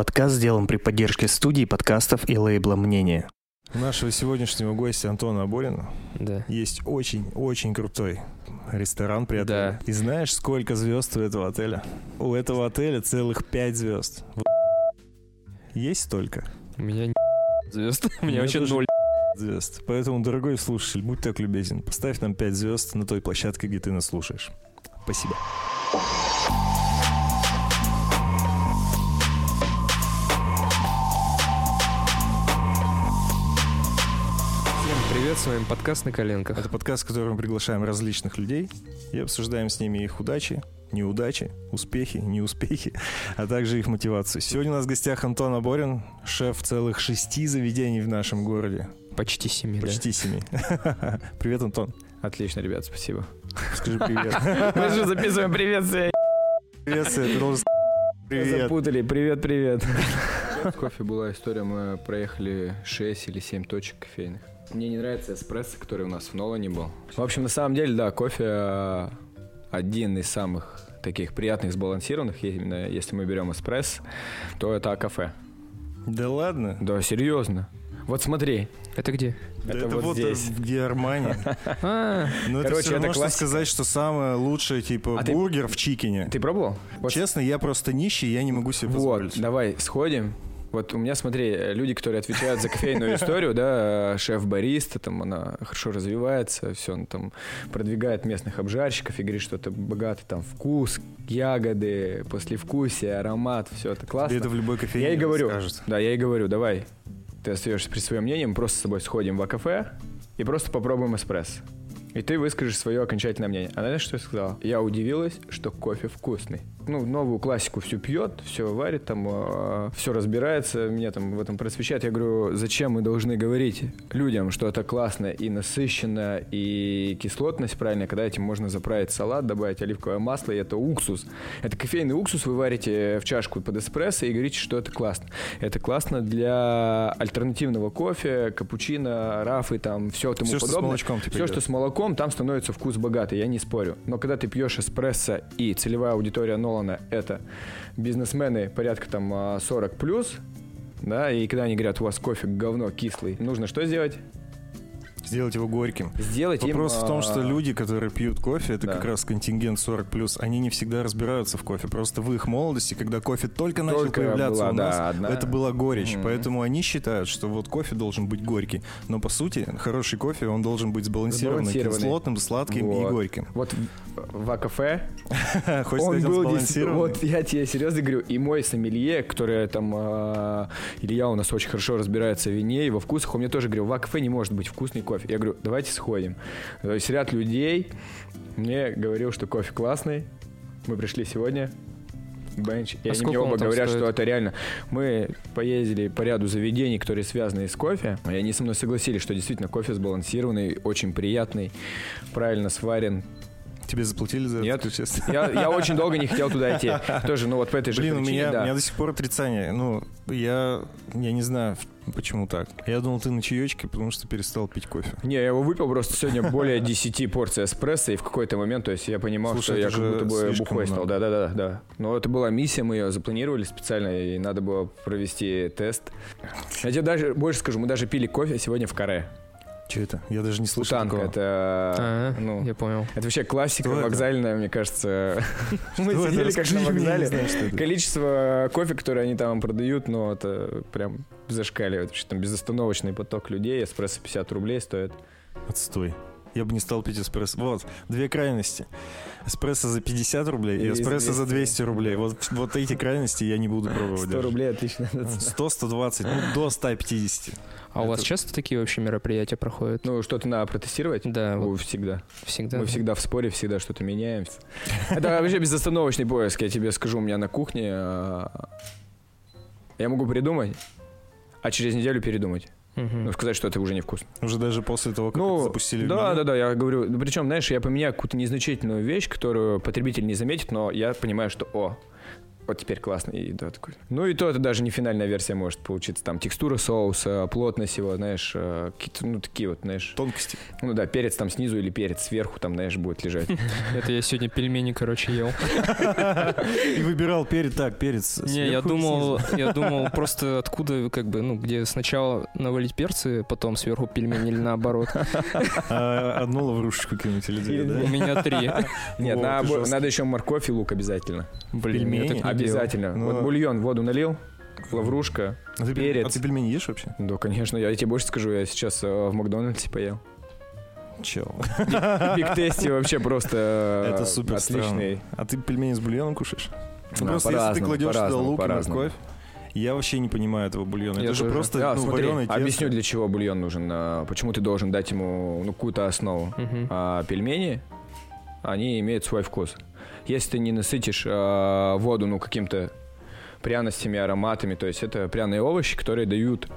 Подкаст сделан при поддержке студии подкастов и лейбла «Мнение». У нашего сегодняшнего гостя Антона Аборина Да. есть очень-очень крутой ресторан при отеле. Да. И знаешь, сколько звезд у этого отеля? У этого отеля целых пять звезд. Есть столько? У меня не звезд. У меня вообще ноль. звезд. Поэтому, дорогой слушатель, будь так любезен, поставь нам 5 звезд на той площадке, где ты нас слушаешь. Спасибо. Привет, с вами подкаст на коленках. Это подкаст, в котором мы приглашаем различных людей и обсуждаем с ними их удачи, неудачи, успехи, неуспехи, а также их мотивацию. Сегодня у нас в гостях Антон Аборин, шеф целых шести заведений в нашем городе. Почти семи, да. Почти семи. Привет, Антон. Отлично, ребят, спасибо. Скажи привет. Мы же записываем приветствие. Привет, Свет, ты должен Привет. Запутали. Привет, привет. В кофе была история, мы проехали 6 или 7 точек кофейных. Мне не нравится эспрессо, который у нас в Нолане был. В общем, на самом деле, да, кофе э, один из самых таких приятных, сбалансированных, именно если мы берем эспрессо, то это кафе. Да ладно? Да, серьезно. Вот смотри. Это где? Да Это это вот вот здесь. где Армани. А, Но это все равно, что сказать, что самое лучшее, типа, А бургер в Чикине. Ты пробовал? Вот Честно, я просто нищий, я не могу себе Вот, позволить. давай сходим. Вот у меня, смотри, люди, которые отвечают за кофейную историю, да, шеф-бариста, там она хорошо развивается, все, он там продвигает местных обжарщиков и говорит, что это богатый там вкус, ягоды, послевкусие, аромат, все это классно. Тебе это в любой кофейне Я и говорю, скажут. да, я и говорю, давай, ты остаешься при своем мнении, мы просто с тобой сходим в кафе и просто попробуем эспрессо. И ты выскажешь свое окончательное мнение. А знаешь, что я сказал? Я удивилась, что кофе вкусный. Ну, новую классику все пьет, все варит, там, все разбирается, меня там в этом просвещает. Я говорю, зачем мы должны говорить людям, что это классно и насыщенно, и кислотность правильная, когда этим можно заправить салат, добавить оливковое масло, и это уксус. Это кофейный уксус вы варите в чашку под эспрессо и говорите, что это классно. Это классно для альтернативного кофе, капучино, рафы, там, все тому Всё, что с подобное. молочком, типа, Все, идет. что с молоком, там становится вкус богатый, я не спорю. Но когда ты пьешь эспрессо и целевая аудитория Нолана это бизнесмены порядка там а, 40 плюс, да, и когда они говорят, у вас кофе говно кислый, нужно что сделать? Сделать его горьким. Сделать Вопрос им... в том, что а, люди, которые пьют кофе, это да. как раз контингент 40+, они не всегда разбираются в кофе. Просто в их молодости, когда кофе только начал Только появляться была, у нас, да, одна. это была горечь. Мгм. Поэтому они считают, что вот кофе должен быть горький. Но по сути, хороший кофе, он должен быть сбалансированным, Сбалансированный. кислотным, сладким и Вот. горьким. Вот в, в кафе он был вот я тебе серьезно говорю, и мой сомелье, который там, а, Илья у нас очень хорошо разбирается в вине и во вкусах, он мне тоже говорил, в кафе не может быть вкусный кофе. Я говорю, давайте сходим. То есть ряд людей мне говорил, что кофе классный. Мы пришли сегодня, бенч, и А они мне оба говорят, стоит? что это реально. Мы поездили по ряду заведений, которые связаны с кофе, и они со мной согласились, что действительно кофе сбалансированный, очень приятный, правильно сварен, Тебе заплатили за Нет. это, честно? я, я очень долго не хотел туда идти. Тоже, ну вот по этой же Блин, у причине, меня, да. у меня до сих пор отрицание. Ну, я, я не знаю, почему так. Я думал, ты на чаечке, потому что перестал пить кофе. Не, я его выпил просто сегодня более 10 порций эспрессо, и в какой-то момент, то есть я понимал, Слушай, что я как будто бы бухой стал. Да-да-да. да. Но это была миссия, мы ее запланировали специально, и надо было провести тест. Я тебе даже больше скажу, мы даже пили кофе сегодня в каре. Что это? Я даже не слышал Утанка, такого. это... а, ну, я понял. это вообще классика Что это? вокзальная, мне кажется. Мы это? сидели как на вокзале. это. Количество кофе, которое они там продают, ну, это прям зашкаливает. Вообще, там безостановочный поток людей, эспрессо 50 рублей стоит. Отстой. Я бы не стал пить эспрессо. Вот, две крайности. Эспрессо за 50 рублей и И эспрессо за 200. 200 рублей. Вот, вот эти крайности я не буду пробовать 100 даже. рублей, отлично. 100-120, ну до 150. А у вас часто такие вообще мероприятия проходят? Ну, что-то надо протестировать? Да, вот всегда. всегда. Мы всегда в споре, всегда что-то меняем. Это вообще безостановочный поиск, я тебе скажу, у меня на кухне. а, Я могу придумать, а через неделю передумать. Мгм. Ну, сказать, что это уже невкусно. Уже даже после того, как Ну, это запустили да, меню. да, да, я говорю, ну, причем, знаешь, я поменяю какую-то незначительную вещь, которую потребитель не заметит, но я понимаю, что, о, вот теперь классно. И да, такой. Ну и то это даже не финальная версия может получиться. Там текстура соуса, плотность его, знаешь, э, какие-то, ну такие вот, знаешь. Тонкости. Ну да, перец там снизу или перец сверху там, знаешь, будет лежать. Это я сегодня пельмени, короче, ел. И выбирал перец, так, перец Не, я думал, я думал просто откуда, как бы, ну, где сначала навалить перцы, потом сверху пельмени или наоборот. А, Одну лаврушечку кинуть или две, У да? меня три. Нет, надо еще морковь и лук обязательно. Блин, Пельмени? Обязательно. Ну, Вот бульон воду налил, лаврушка. А ты, перец. а ты пельмени ешь вообще? Да, конечно, я тебе больше скажу, я сейчас э, в Макдональдсе поел. Чел. Биг Тести вообще просто э, Это супер отличный. странно. А ты пельмени с бульоном кушаешь? Ну, Да, просто если ты кладешь лук и морковь, я вообще не понимаю этого бульона. Я Это же тоже. просто Да, ну, смотри, вареное тесто. объясню, для чего бульон нужен. а, Почему ты должен дать ему ну, какую-то основу. Мгм. А пельмени, они имеют свой вкус. Если ты не насытишь а, воду ну, каким-то пряностями, ароматами, то есть это пряные овощи, которые дают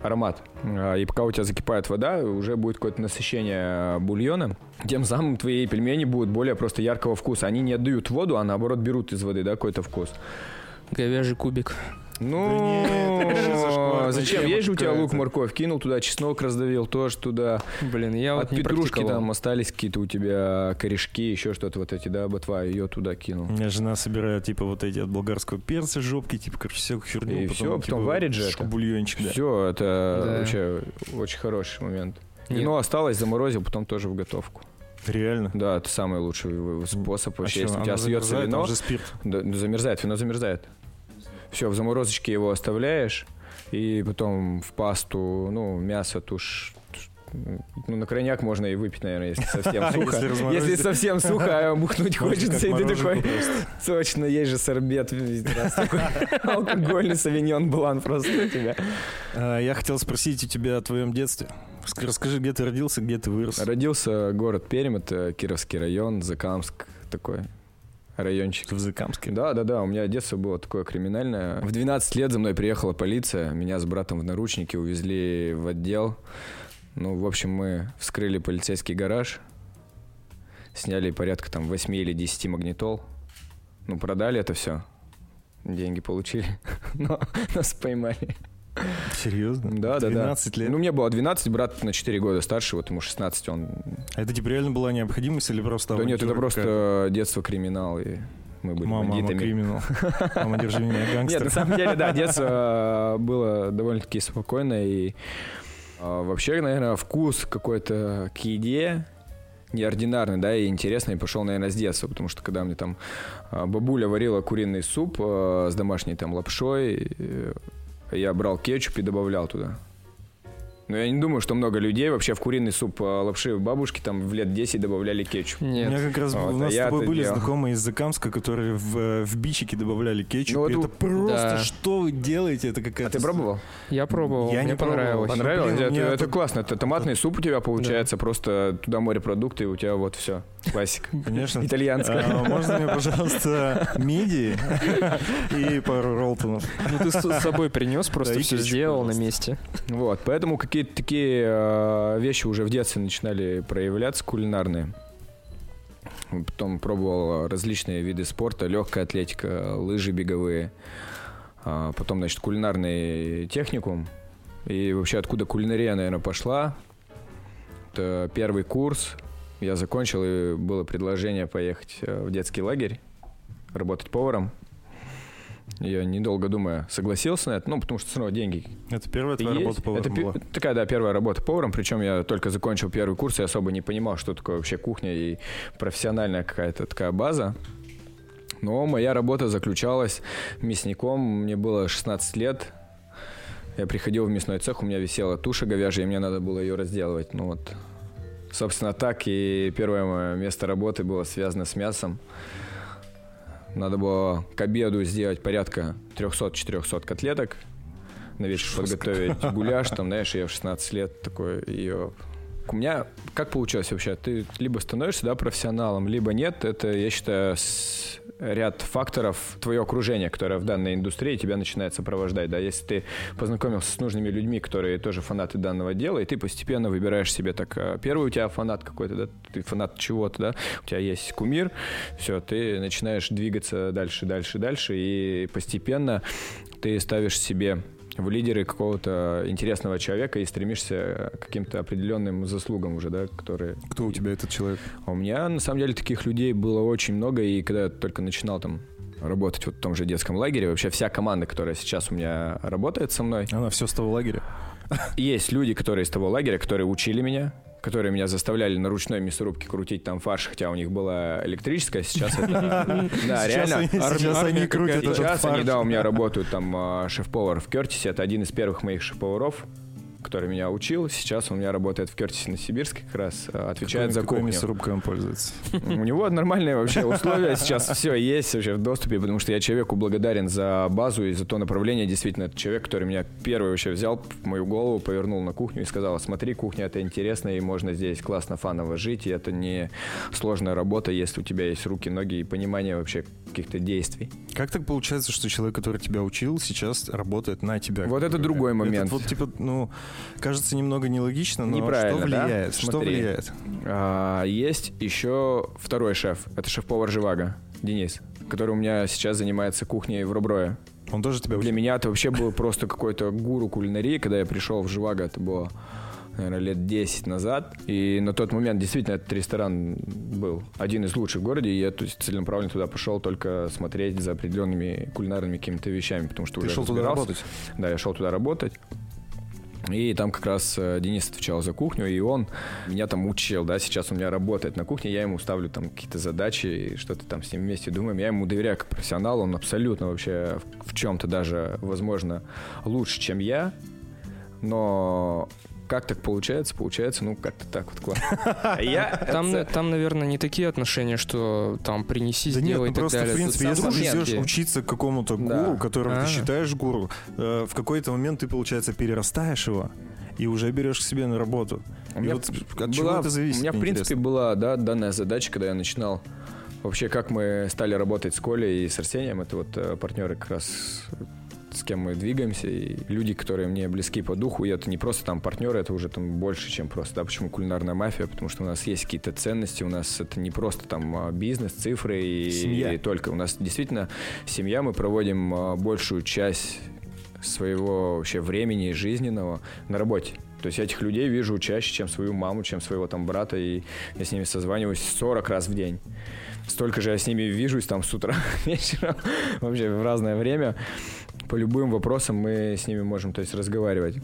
аромат. А, И пока у тебя закипает вода, уже будет какое-то насыщение а, бульона. Тем самым твои пельмени будут более просто яркого вкуса. Они не отдают воду, а наоборот берут из воды да, какой-то вкус. Говяжий кубик. Ну, зачем? Есть же у тебя лук, морковь, кинул туда, чеснок раздавил, тоже туда. Блин, я вот От петрушки там остались какие-то у тебя корешки, еще что-то вот эти, да, ботва, ее туда кинул. У меня жена собирает, типа, вот эти от болгарского перца жопки, типа, короче, всякую херню. И потом типа, варит же это. Бульончик, да. Все, это Да. вообще очень хороший момент. Нет. Вино осталось, заморозил, потом тоже в готовку. Реально. Да, это самый лучший способ А вообще. чё, Если у тебя остается вино, там же спирт. да, ну, замерзает, вино замерзает. Все, в заморозочке его оставляешь, и потом в пасту, ну, мясо, тушь. Ну, на крайняк можно и выпить, наверное, если совсем сухо. если совсем сухо, а бухнуть хочется, и ты такой, точно, есть же сорбет. Алкогольный савиньон блан просто у тебя. А, Я хотел спросить у тебя о твоем детстве. Ск- Расскажи, где ты родился, где ты вырос. Родился город Пермь, это Кировский район, Закамск такой райончик. В Закамске. Да, да, да, у меня детство было такое криминальное. В 12 лет за мной приехала полиция, меня с братом в наручники увезли в отдел. Ну, в общем, мы вскрыли полицейский гараж, сняли порядка там 8 или 10 магнитол. Ну, продали это все. Деньги получили, но нас поймали. Серьезно? Да, да, да. 12 лет? Ну, мне было 12, брат на 4 года старше, вот ему 16, он... А это типа реально была необходимость или просто Да нет, это просто детство криминал, и мы были Мама, мама, бандитами. криминал. Мама, держи меня, Нет, гангстер. на самом деле, да, детство э, было довольно-таки спокойное. И э, вообще, наверное, вкус какой-то к еде неординарный, да, и интересный пошел, наверное, с детства, потому что когда мне там э, бабуля варила куриный суп с домашней там лапшой, я брал кетчуп и добавлял туда. Но я не думаю, что много людей вообще в куриный суп э, лапши бабушки там в лет 10 добавляли кетчуп. У Нет. меня как раз Вот, у а нас с я тобой это были делал. знакомые из Закамска, которые в, в бичики добавляли кетчуп. Ну, вот и у- это просто Да. что вы делаете? Это А какая-то... ты пробовал? Я пробовал, Я не мне пробовал. понравилось. Понравилось? блин, у это, это тут- классно. Это томатный суп у тебя получается, просто туда морепродукты, и у тебя вот все. Классика. Конечно. Итальянская. А, можно мне, пожалуйста, мидии и пару роллтонов? Ну ты с с собой принес, Да, просто все сделал на месте. Вот, поэтому какие-то такие э, вещи уже в детстве начинали проявляться кулинарные. Потом пробовал различные виды спорта, легкая атлетика, лыжи беговые. А потом, значит, кулинарный техникум. И вообще откуда кулинария, наверное, пошла. Это первый курс. Я закончил, и было предложение поехать э, в детский лагерь, работать поваром. Я, недолго думая, согласился на это, ну, потому что равно деньги Это первая твоя есть. работа поваром Это была? такая, да, первая работа поваром, причем я только закончил первый курс и особо не понимал, что такое вообще кухня и профессиональная какая-то такая база. Но моя работа заключалась мясником, мне было 16 лет, я приходил в мясной цех, у меня висела туша говяжья, и мне надо было ее разделывать. Ну вот, собственно, так и первое мое место работы было связано с мясом. Надо было к обеду сделать порядка 300-400 котлеток, на вечер подготовить гуляш, там, знаешь, я в 16 лет такой ее у меня как получилось вообще? Ты либо становишься да, профессионалом, либо нет. Это, я считаю, с- ряд факторов твое окружение, которое в данной индустрии тебя начинает сопровождать. Да? Если ты познакомился с нужными людьми, которые тоже фанаты данного дела, и ты постепенно выбираешь себе так, э, первый у тебя фанат какой-то, да, ты фанат чего-то, да, у тебя есть кумир, все, ты начинаешь двигаться дальше, дальше, дальше, и постепенно ты ставишь себе в лидеры какого-то интересного человека и стремишься к каким-то определенным заслугам уже, да, которые... Кто у тебя этот человек? А у меня, на самом деле, таких людей было очень много, и когда я только начинал там работать вот в том же детском лагере, вообще вся команда, которая сейчас у меня работает со мной, Она все с того лагеря? есть люди, которые из того лагеря, которые учили меня, которые меня заставляли на ручной мясорубке крутить там фарш, хотя у них была электрическая, сейчас это... Да, реально. сейчас они крутят Сейчас они, да, у меня работают там а, шеф-повар в Кертисе, это один из первых моих шеф-поваров, который меня учил. Сейчас он у меня работает в Кертисе на Сибирске как раз, а, отвечает за Какой кухню. мясорубкой он пользуется? У него нормальные вообще условия сейчас все есть вообще в доступе, потому что я человеку благодарен за базу и за то направление. Действительно, это человек, который меня первый вообще взял в мою голову, повернул на кухню и сказал, смотри, кухня это интересно, и можно здесь классно, фаново жить, и это не сложная работа, если у тебя есть руки, ноги и понимание вообще каких-то действий. Как так получается, что человек, который тебя учил, сейчас работает на тебя? Вот это другой момент. Это вот, типа, ну, кажется немного нелогично, но Неправильно, что да? влияет? Что Смотри. влияет? А, есть еще второй шеф, это шеф-повар Живаго, Денис, который у меня сейчас занимается кухней в Руброе. Он тоже тебя Для меня это вообще был просто какой-то гуру кулинарии, когда я пришел в Живаго, это было, наверное, лет 10 назад. И на тот момент действительно этот ресторан был один из лучших в городе, и я то есть, целенаправленно туда пошел только смотреть за определенными кулинарными какими-то вещами, потому что Ты уже шел туда работать? Да, я шел туда работать. И там как раз э, Денис отвечал за кухню, и он меня там учил, да, сейчас у меня работает на кухне, я ему ставлю там какие-то задачи, что-то там с ним вместе думаем, я ему доверяю как профессионалу, он абсолютно вообще в чем-то даже, возможно, лучше, чем я, но как так получается? Получается, ну, как-то так вот классно. А Я Там, на- там, наверное, не такие отношения, что там принеси, Да нет, сделай ну и так просто, далее. в принципе, Тут если ты идешь учиться какому-то Да. гуру, которого А. ты считаешь гуру, э, в какой-то момент ты, получается, перерастаешь его и уже берешь к себе на работу. У И меня вот от была- чего это зависит? У меня, в принципе, интересно. была да, данная задача, когда я начинал вообще, как мы стали работать с Колей и с Арсением. Это вот э, партнеры как раз с кем мы двигаемся, и люди, которые мне близки по духу, и это не просто там партнеры, это уже там больше, чем просто, да, почему кулинарная мафия, потому что у нас есть какие-то ценности, у нас это не просто там а, бизнес, цифры и, Семья. и только, у нас действительно семья, мы проводим а, большую часть своего вообще времени жизненного на работе. То есть я этих людей вижу чаще, чем свою маму, чем своего там брата, и я с ними созваниваюсь 40 раз в день. Столько же я с ними вижусь там с утра вечером, вообще в разное время. По любым вопросам мы с ними можем, то есть, разговаривать.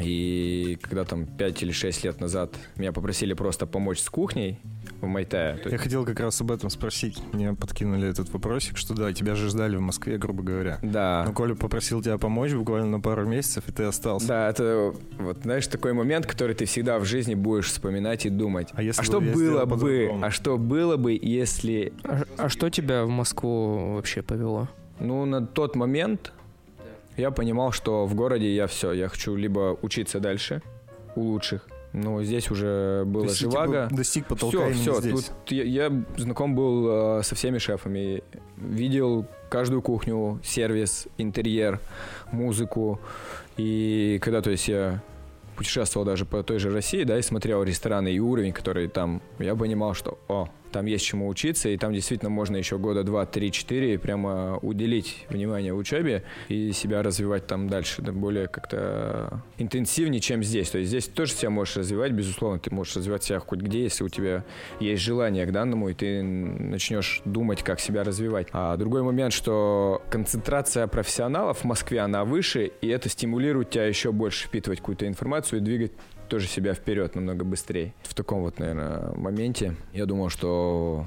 И когда там 5 или 6 лет назад меня попросили просто помочь с кухней в Майтае, то Я хотел как раз об этом спросить. Мне подкинули этот вопросик, что да, тебя же ждали в Москве, грубо говоря. да. Но Коля попросил тебя помочь буквально на пару месяцев, и ты остался. Да, это вот, знаешь, такой момент, который ты всегда в жизни будешь вспоминать и думать. А если бы что было бы? А что было бы, если... А, а что тебя в Москву вообще повело? Ну, на тот момент я понимал, что в городе я все, я хочу либо учиться дальше у лучших, но здесь уже было есть живаго. типа, достиг потолка Все, все. здесь. Тут я, я знаком был э, со всеми шефами. Видел каждую кухню, сервис, интерьер, музыку. И когда, то есть, я путешествовал даже по той же России, да, и смотрел рестораны и уровень, который там, я понимал, что, о, там есть чему учиться, и там действительно можно еще года два, три, четыре прямо уделить внимание учебе и себя развивать там дальше, да, более как-то интенсивнее, чем здесь. То есть здесь тоже себя можешь развивать, безусловно, ты можешь развивать себя хоть где, если у тебя есть желание к данному, и ты начнешь думать, как себя развивать. А другой момент, что концентрация профессионалов в Москве, она выше, и это стимулирует тебя еще больше впитывать какую-то информацию и двигать тоже себя вперед намного быстрее. В таком вот, наверное, моменте я думал, что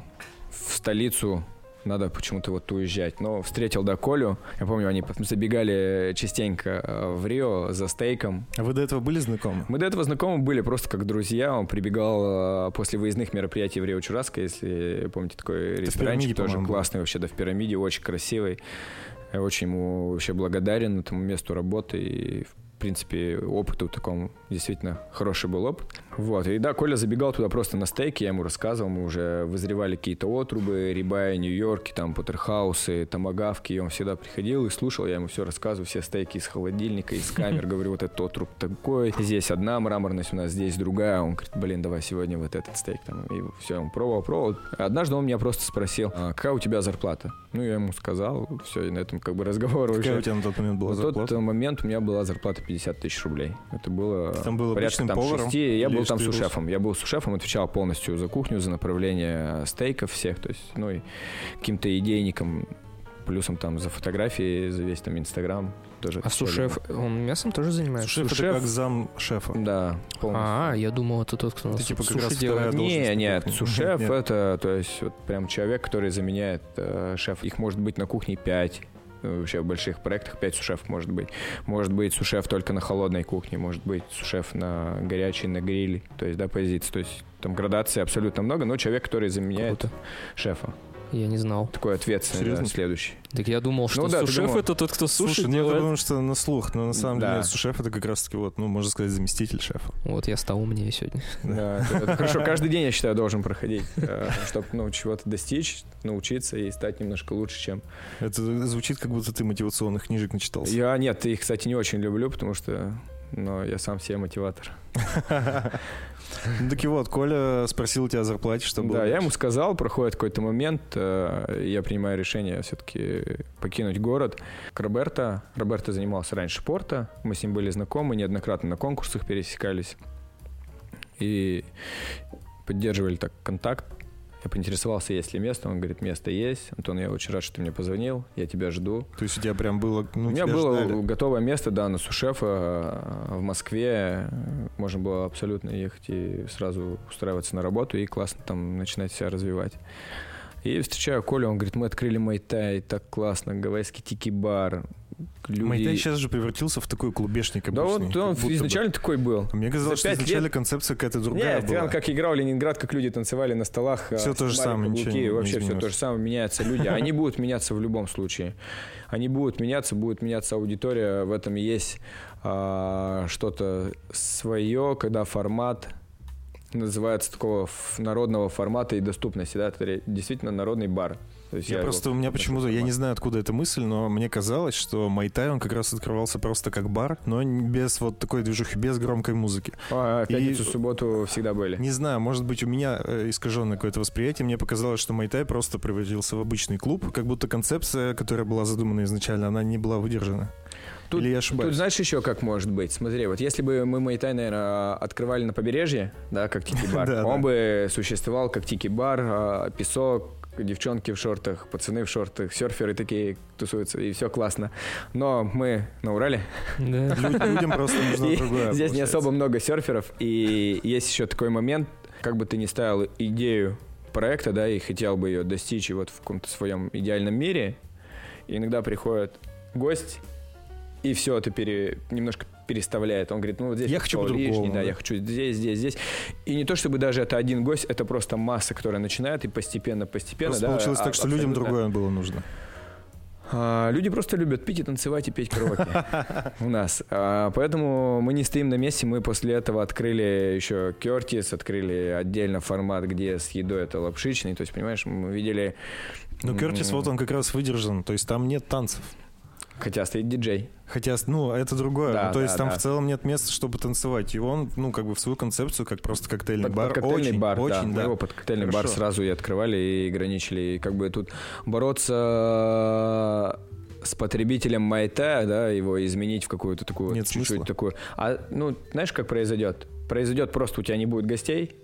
в столицу надо почему-то вот уезжать. Но встретил да Колю. Я помню, они забегали частенько э, в Рио за стейком. А вы до этого были знакомы? Мы до этого знакомы были просто как друзья. Он прибегал э, после выездных мероприятий в Рио Чураско, если помните, такой ресторанчик «Пирамиде», тоже классный вообще, да, в пирамиде, очень красивый. Я очень ему вообще благодарен этому месту работы и в принципе, опыту такому действительно хороший был опыт. Вот, и да, Коля забегал туда просто на стейки, я ему рассказывал, мы уже вызревали какие-то отрубы, рибая, Нью-Йорки, там, Поттерхаусы, томагавки, и он всегда приходил и слушал, я ему все рассказываю, все стейки из холодильника, из камер, говорю, вот этот отруб такой, здесь одна мраморность у нас, здесь другая, он говорит, блин, давай сегодня вот этот стейк, там, и все, он пробовал, пробовал. Однажды он меня просто спросил, а какая у тебя зарплата? Ну, я ему сказал, все, и на этом как бы разговор Какая уже. у тебя на тот момент была В тот зарплата? момент у меня была зарплата 50 тысяч рублей. Это было там был порядка там, поваром? шести. Я Или был там сушефом. Я был сушефом, отвечал полностью за кухню, за направление стейков всех. То есть, ну и каким-то идейником, плюсом там за фотографии, за весь там Инстаграм. Тоже А сушеф, он мясом тоже занимается? Сушеф это Сушеф- как зам шефа. Да, полностью. А, я думал, это тот, кто нас типа как раз делает. Не, нет, сушеф Нет. это, то есть, вот прям человек, который заменяет э, шеф. Их может быть на кухне 5. Вообще в больших проектах 5 сушеф может быть. Может быть сушеф только на холодной кухне, может быть сушеф на горячей, на гриле. То есть, да, позиции. То есть там градации абсолютно много, но человек, который заменяет Круто. шефа. Я не знал. Такой ответственный, да, Серьезно? следующий. Так я думал, что да, ты сушеф думал. это тот, кто суши Слушай, ну это делает. потому что на слух, но на самом Да. деле сушеф это как раз таки вот, ну, можно сказать, заместитель шефа. Вот я стал умнее сегодня. Да, хорошо. Каждый день, я считаю, должен проходить, чтобы ну, чего-то достичь, научиться и стать немножко лучше, чем Это звучит, как будто ты мотивационных книжек начитался. Я нет, их, кстати, не очень люблю, потому что но я сам себе мотиватор. Ну так и вот, Коля спросил тебя о зарплате, что было. да, я ему сказал, проходит какой-то момент, э, я принимаю решение все-таки покинуть город. К Роберто. Роберто занимался раньше спорта, мы с ним были знакомы, неоднократно на конкурсах пересекались. И поддерживали так контакт. Я поинтересовался, есть ли место. Он говорит, место есть. Антон, я очень рад, что ты мне позвонил. Я тебя жду. То есть у тебя прям было... Ну, У меня было ждали. готовое место, да, на сушефа э, в Москве. Можно было абсолютно ехать и сразу устраиваться на работу и классно там начинать себя развивать. И встречаю Колю, он говорит, мы открыли Майтай, так классно, гавайский тики-бар. Люди... Майтай сейчас же превратился в такой клубешник Да обычный. вот он будто бы. изначально такой был. Мне казалось, за что изначально лет- концепция какая-то другая Нет, была. он как играл Ленинград, как люди танцевали на столах. А, то же самое, ничего каблуки, не- не Вообще все изменилось. то же самое, меняются люди. Они будут меняться в любом случае. Они будут меняться, будет меняться аудитория. В этом и есть а, что-то свое, когда формат называется такого народного формата и доступности. Да? Это действительно народный бар. То есть Я его просто, у меня почему-то, я не знаю, откуда эта мысль, но мне казалось, что Майтай, он как раз открывался просто как бар, но не- без вот такой движухи, без громкой музыки. А, в И- пятницу, субботу всегда были. Не знаю, может быть, у меня э, искаженное какое-то восприятие. Мне показалось, что Майтай просто превратился в обычный клуб, как будто концепция, которая была задумана изначально, она не была выдержана. Тут- Или я ошибаюсь? Тут знаешь еще как может быть? Смотри, вот если бы мы Майтай, наверное, открывали на побережье, да, как тики-бар, он бы существовал как тики-бар, а, песок, девчонки в шортах, пацаны в шортах, серферы такие тусуются, и все классно. Но мы на Урале, Да. Людям просто нужно другое. здесь не особо много серферов, и есть еще такой момент, как бы ты ни ставил идею проекта, да, и хотел бы ее достичь и вот в каком-то своем идеальном мире, и иногда приходит гость, и все это пере, немножко переставляет. Он говорит, ну вот здесь Я хочу лишний, да, я хочу здесь, здесь, здесь. И не то чтобы даже это один гость, это просто масса, которая начинает и постепенно, постепенно. Просто да, получилось а- так, что людям другое было нужно. а, люди просто любят пить и танцевать и петь караоке у нас. А, поэтому мы не стоим на месте. Мы после этого открыли еще Кертис, открыли отдельно формат, где с едой это лапшичный. То есть, понимаешь, мы видели... Ну, Кертис, вот он как раз выдержан, то есть там нет танцев. Хотя стоит диджей. Хотя, ну, это другое. Да, Ну, то есть да, там да. в целом нет места, чтобы танцевать. И он, ну, как бы в свою концепцию, как просто коктейльный Под, бар. под коктейльный очень, бар, да. очень, Мы да. его под коктейльный бар Хорошо. сразу и открывали, и ограничили. И как бы тут бороться с потребителем Майта, да, его изменить в какую-то такую, Нет чуть-чуть смысла. такую. А, ну, знаешь, как произойдет? Произойдет просто, у тебя не будет гостей,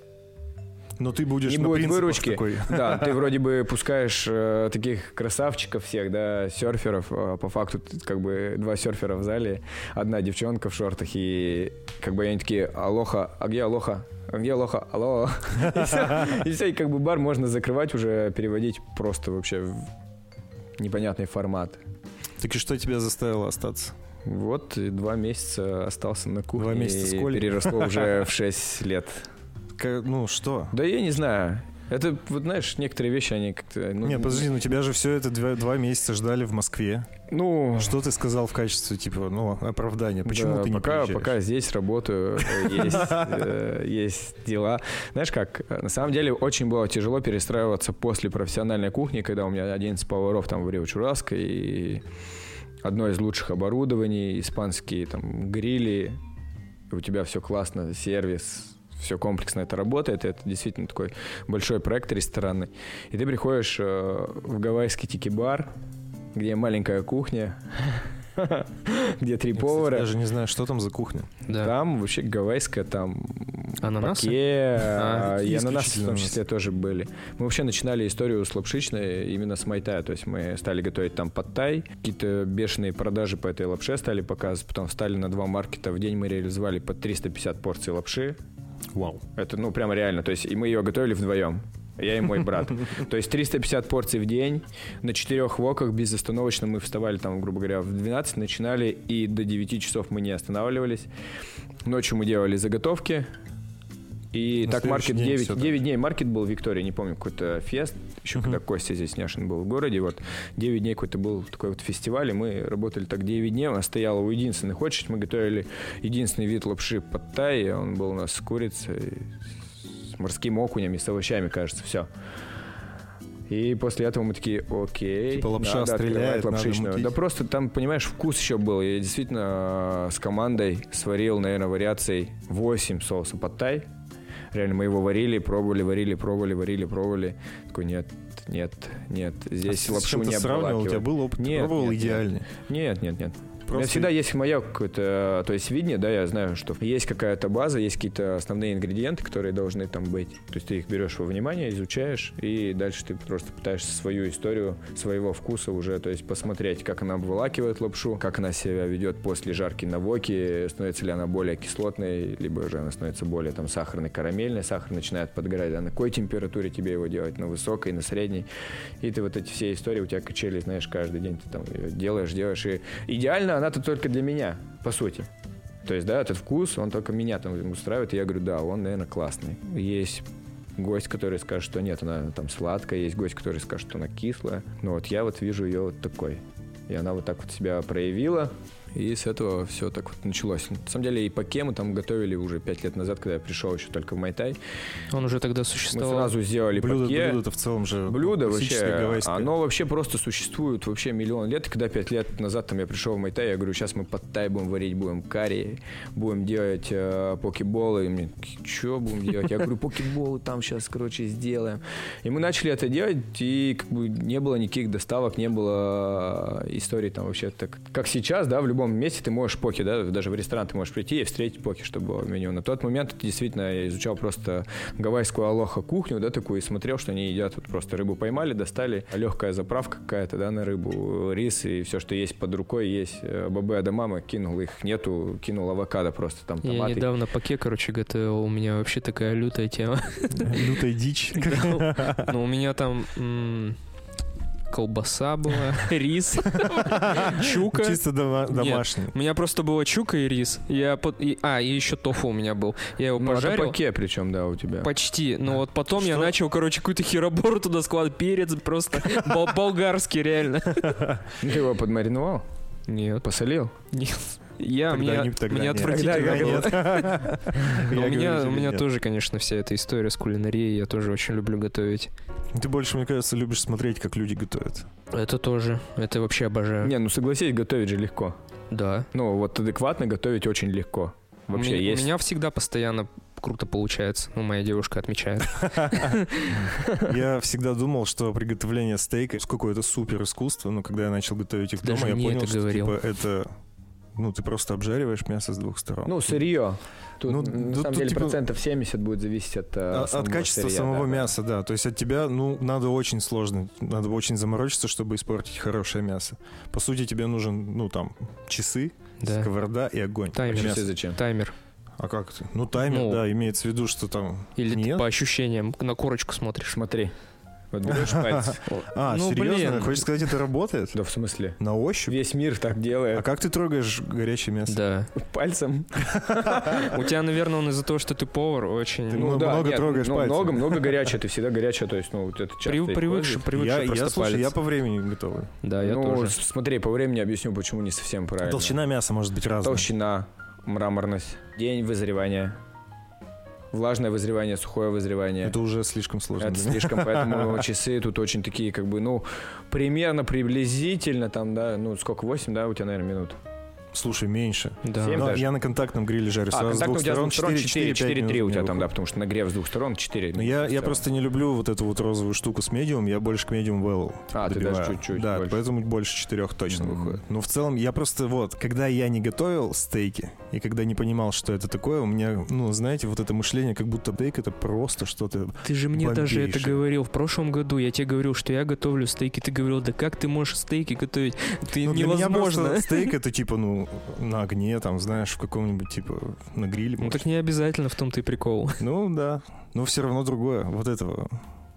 Но ты будешь не на будет выручки. такой. Да, ты вроде бы пускаешь э, таких красавчиков всех, да, серферов. а по факту тут как бы два серфера в зале, одна девчонка в шортах, и как бы они такие, алоха, а где алоха? А где алоха? Алло. И все, и все, и как бы бар можно закрывать уже, переводить просто вообще в непонятный формат. Так и что тебя заставило остаться? Вот два месяца остался на кухне. Два месяца с и Колей? переросло уже в 6 лет. Ну, что? Да я не знаю. Это, вот знаешь, некоторые вещи, они как-то... Ну, Не, подожди, ну тебя же все это два, два месяца ждали в Москве. Ну, Что ты сказал в качестве, типа, ну, оправдания? Почему да, ты не пока, приезжаешь? пока здесь работаю, э, есть, э, есть дела. Знаешь как, на самом деле очень было тяжело перестраиваться после профессиональной кухни, когда у меня 11 поваров там в Рио Чураско и одно из лучших оборудований, испанские там грили, у тебя все классно, сервис, все комплексно это работает, и это действительно такой большой проект ресторанный. И ты приходишь э, в гавайский тики-бар, где маленькая кухня, где три Я, повара. даже не знаю, что там за кухня. Там вообще гавайская, там Ананасы? паке, А, а, и ананасы в том числе тоже были. Мы вообще начинали историю с лапшичной именно с майтая, то есть мы стали готовить там подтай, какие-то бешеные продажи по этой лапше стали показывать, потом встали на два маркета, в день мы реализовали по 350 порций лапши, Вау. это, ну, прямо реально. То есть, и мы ее готовили вдвоем. Я и мой брат. То есть 350 порций в день на четырех воках безостановочно мы вставали там, грубо говоря, в 12 начинали и до 9 часов мы не останавливались. Ночью мы делали заготовки. И На так маркет день 9, всё так. 9 дней. Маркет был в Виктории, не помню, какой-то фест. Еще когда Костя здесь Няшин был в городе. Вот 9 дней какой-то был такой вот фестиваль. И мы работали так 9 дней. Она стояла у единственных очередь. Мы готовили единственный вид лапши под тай. Он был у нас с курицей, с морским окунем и с овощами, кажется, все. И после этого мы такие, окей, Типа лапша надо стреляет, надо лапшичную. мутить. Да просто там, понимаешь, вкус еще был. Я действительно э, с командой сварил, наверное, вариаций 8 соуса под тай. Реально, мы его варили, пробовали, варили, пробовали, варили, пробовали. Такой, нет, нет, нет, здесь а лапшу не сравнивал? У тебя был опыт? Нет, пробовал нет, нет. идеальный? Нет, нет, нет. У меня Просто- всегда есть мое какое-то, то есть видение, да, я знаю, что есть какая-то база, есть какие-то основные ингредиенты, которые должны там быть. То есть ты их берешь во внимание, изучаешь, и дальше ты просто пытаешься свою историю, своего вкуса уже, то есть посмотреть, как она обволакивает лапшу, как она себя ведет после жарки на воке, становится ли она более кислотной, либо же она становится более там сахарной, карамельной, сахар начинает подгорать, а на какой температуре тебе его делать, на высокой, на средней. И ты вот эти все истории, у тебя качели, знаешь, каждый день ты там делаешь, делаешь. И идеально она-то только для меня, по сути. То есть, да, этот вкус, он только меня там устраивает, и я говорю, да, он, наверное, классный. Есть гость, который скажет, что нет, она там сладкая, есть гость, который скажет, что она кислая. Но вот я вот вижу ее вот такой. И она вот так вот себя проявила, и с этого все так вот началось. На самом деле и паке мы там готовили уже пять лет назад, когда я пришел еще только в Майтай. Он уже тогда Мы существовал. сразу сделали Блюдо, паке. блюдо-то в целом же Блюдо вообще, гавайское. оно вообще просто существует вообще миллион лет. И когда пять лет назад там я пришел в Майтай, я говорю, сейчас мы под тай будем варить, будем карри, будем делать э, покеболы. И мне, что будем делать? Я говорю, покеболы там сейчас, короче, сделаем. И мы начали это делать, и как бы не было никаких доставок, не было э, истории там вообще так. Как сейчас, да, в любом месте ты можешь поки, да, даже в ресторан ты можешь прийти и встретить поки, чтобы было в меню. На тот момент действительно я изучал просто гавайскую алоха кухню, да, такую, и смотрел, что они едят вот просто рыбу поймали, достали, легкая заправка какая-то, да, на рыбу, рис и все, что есть под рукой, есть э, бобы адамама, кинул их, нету, кинул авокадо просто, там Я томаты. недавно паке, короче, готовил. У меня вообще такая лютая тема. Лютая дичь. Но у меня там колбаса была, рис, чука. Чисто домашний. У меня просто было чука и рис. Я под- А, и еще тофу у меня был. Я его Ну, пожарил. паке причем, да, у тебя. Почти. Но вот потом я начал, короче, какую-то херобору туда складывать. Перец просто бол- болгарский, реально. Ты его подмариновал? Нет. Посолил? Нет. Я, Тогда мне, не- тогда мне нет. отвратительно Тогда было. у меня, у тоже, конечно, вся эта история с кулинарией. Я тоже очень люблю готовить. Ты больше, мне кажется, любишь смотреть, как люди готовят. Это тоже. Это вообще обожаю. Не, ну согласись, готовить же легко. Да. Ну, вот адекватно готовить очень легко. Вообще у меня, есть. У меня всегда постоянно круто получается. Ну, моя девушка отмечает. Я всегда думал, что приготовление стейка это какое-то супер искусство, но когда я начал готовить их дома, я понял, что типа это ну ты просто обжариваешь мясо с двух сторон. Ну, сырье. Тут, Ну, на да самом тут, деле, типа, процентов 70 будет зависеть от, э, А- от самого качества сырья, самого да, да. мяса, да. То есть от тебя, ну, надо очень сложно, надо очень заморочиться, чтобы испортить хорошее мясо. По сути, тебе нужен, ну, там, часы, Да. сковорода и огонь. Таймер. Мясо. Часы зачем? Таймер. А как ты? Ну, таймер, Ну. да, имеется в виду, что там... Или ты Нет? по ощущениям на корочку смотришь. Смотри. Вот берешь пальцы. А, Ну, серьезно? блин. Хочешь сказать, это работает? Да в смысле? На ощупь? Весь мир так А делает. как ты трогаешь горячее мясо? Да. Пальцем. У тебя, наверное, он из-за того, что ты повар, очень... Ты ну, много- много трогаешь ну, пальцем. Много, много горячее, ты всегда горячее, то есть, ну, вот это часто привыкший, привыкший Я, просто палец. я по времени готовый. Да, я ну, тоже. смотри, по времени объясню, почему не совсем правильно. Толщина мяса может быть разная. Толщина, мраморность, день вызревания, влажное вызревание, сухое вызревание. Это уже слишком сложно. Это слишком, поэтому часы тут очень такие, как бы, ну, примерно, приблизительно, там, да, ну, сколько, 8, да, у тебя, наверное, минут? Слушай, меньше. Да. Но даже. я на контактном гриле жарю А, сразу с двух у тебя с сторон. двух сторон 4, 4-3 4 у тебя там, да, потому что нагрев с двух сторон 4. Но я, я просто не люблю вот эту вот розовую штуку с медиум, я больше к медиум well А, ты добиваю. даже чуть-чуть Да, больше. поэтому больше четырех точно Мгм. выходит. Но в целом я просто вот, когда я не готовил стейки, и когда не понимал, что это такое, у меня, ну, знаете, вот это мышление, как будто стейк это просто что-то... Ты же мне даже это бомбейшее. говорил в прошлом году. Я тебе говорил, что я готовлю стейки. Ты говорил, да как ты можешь стейки готовить? Ты Ну, для меня невозможно. стейк это типа, ну, на огне, там, знаешь, в каком-нибудь, типа, на гриле. Ну может. так не обязательно в том-то и прикол. Ну, да. Но все равно другое. Вот этого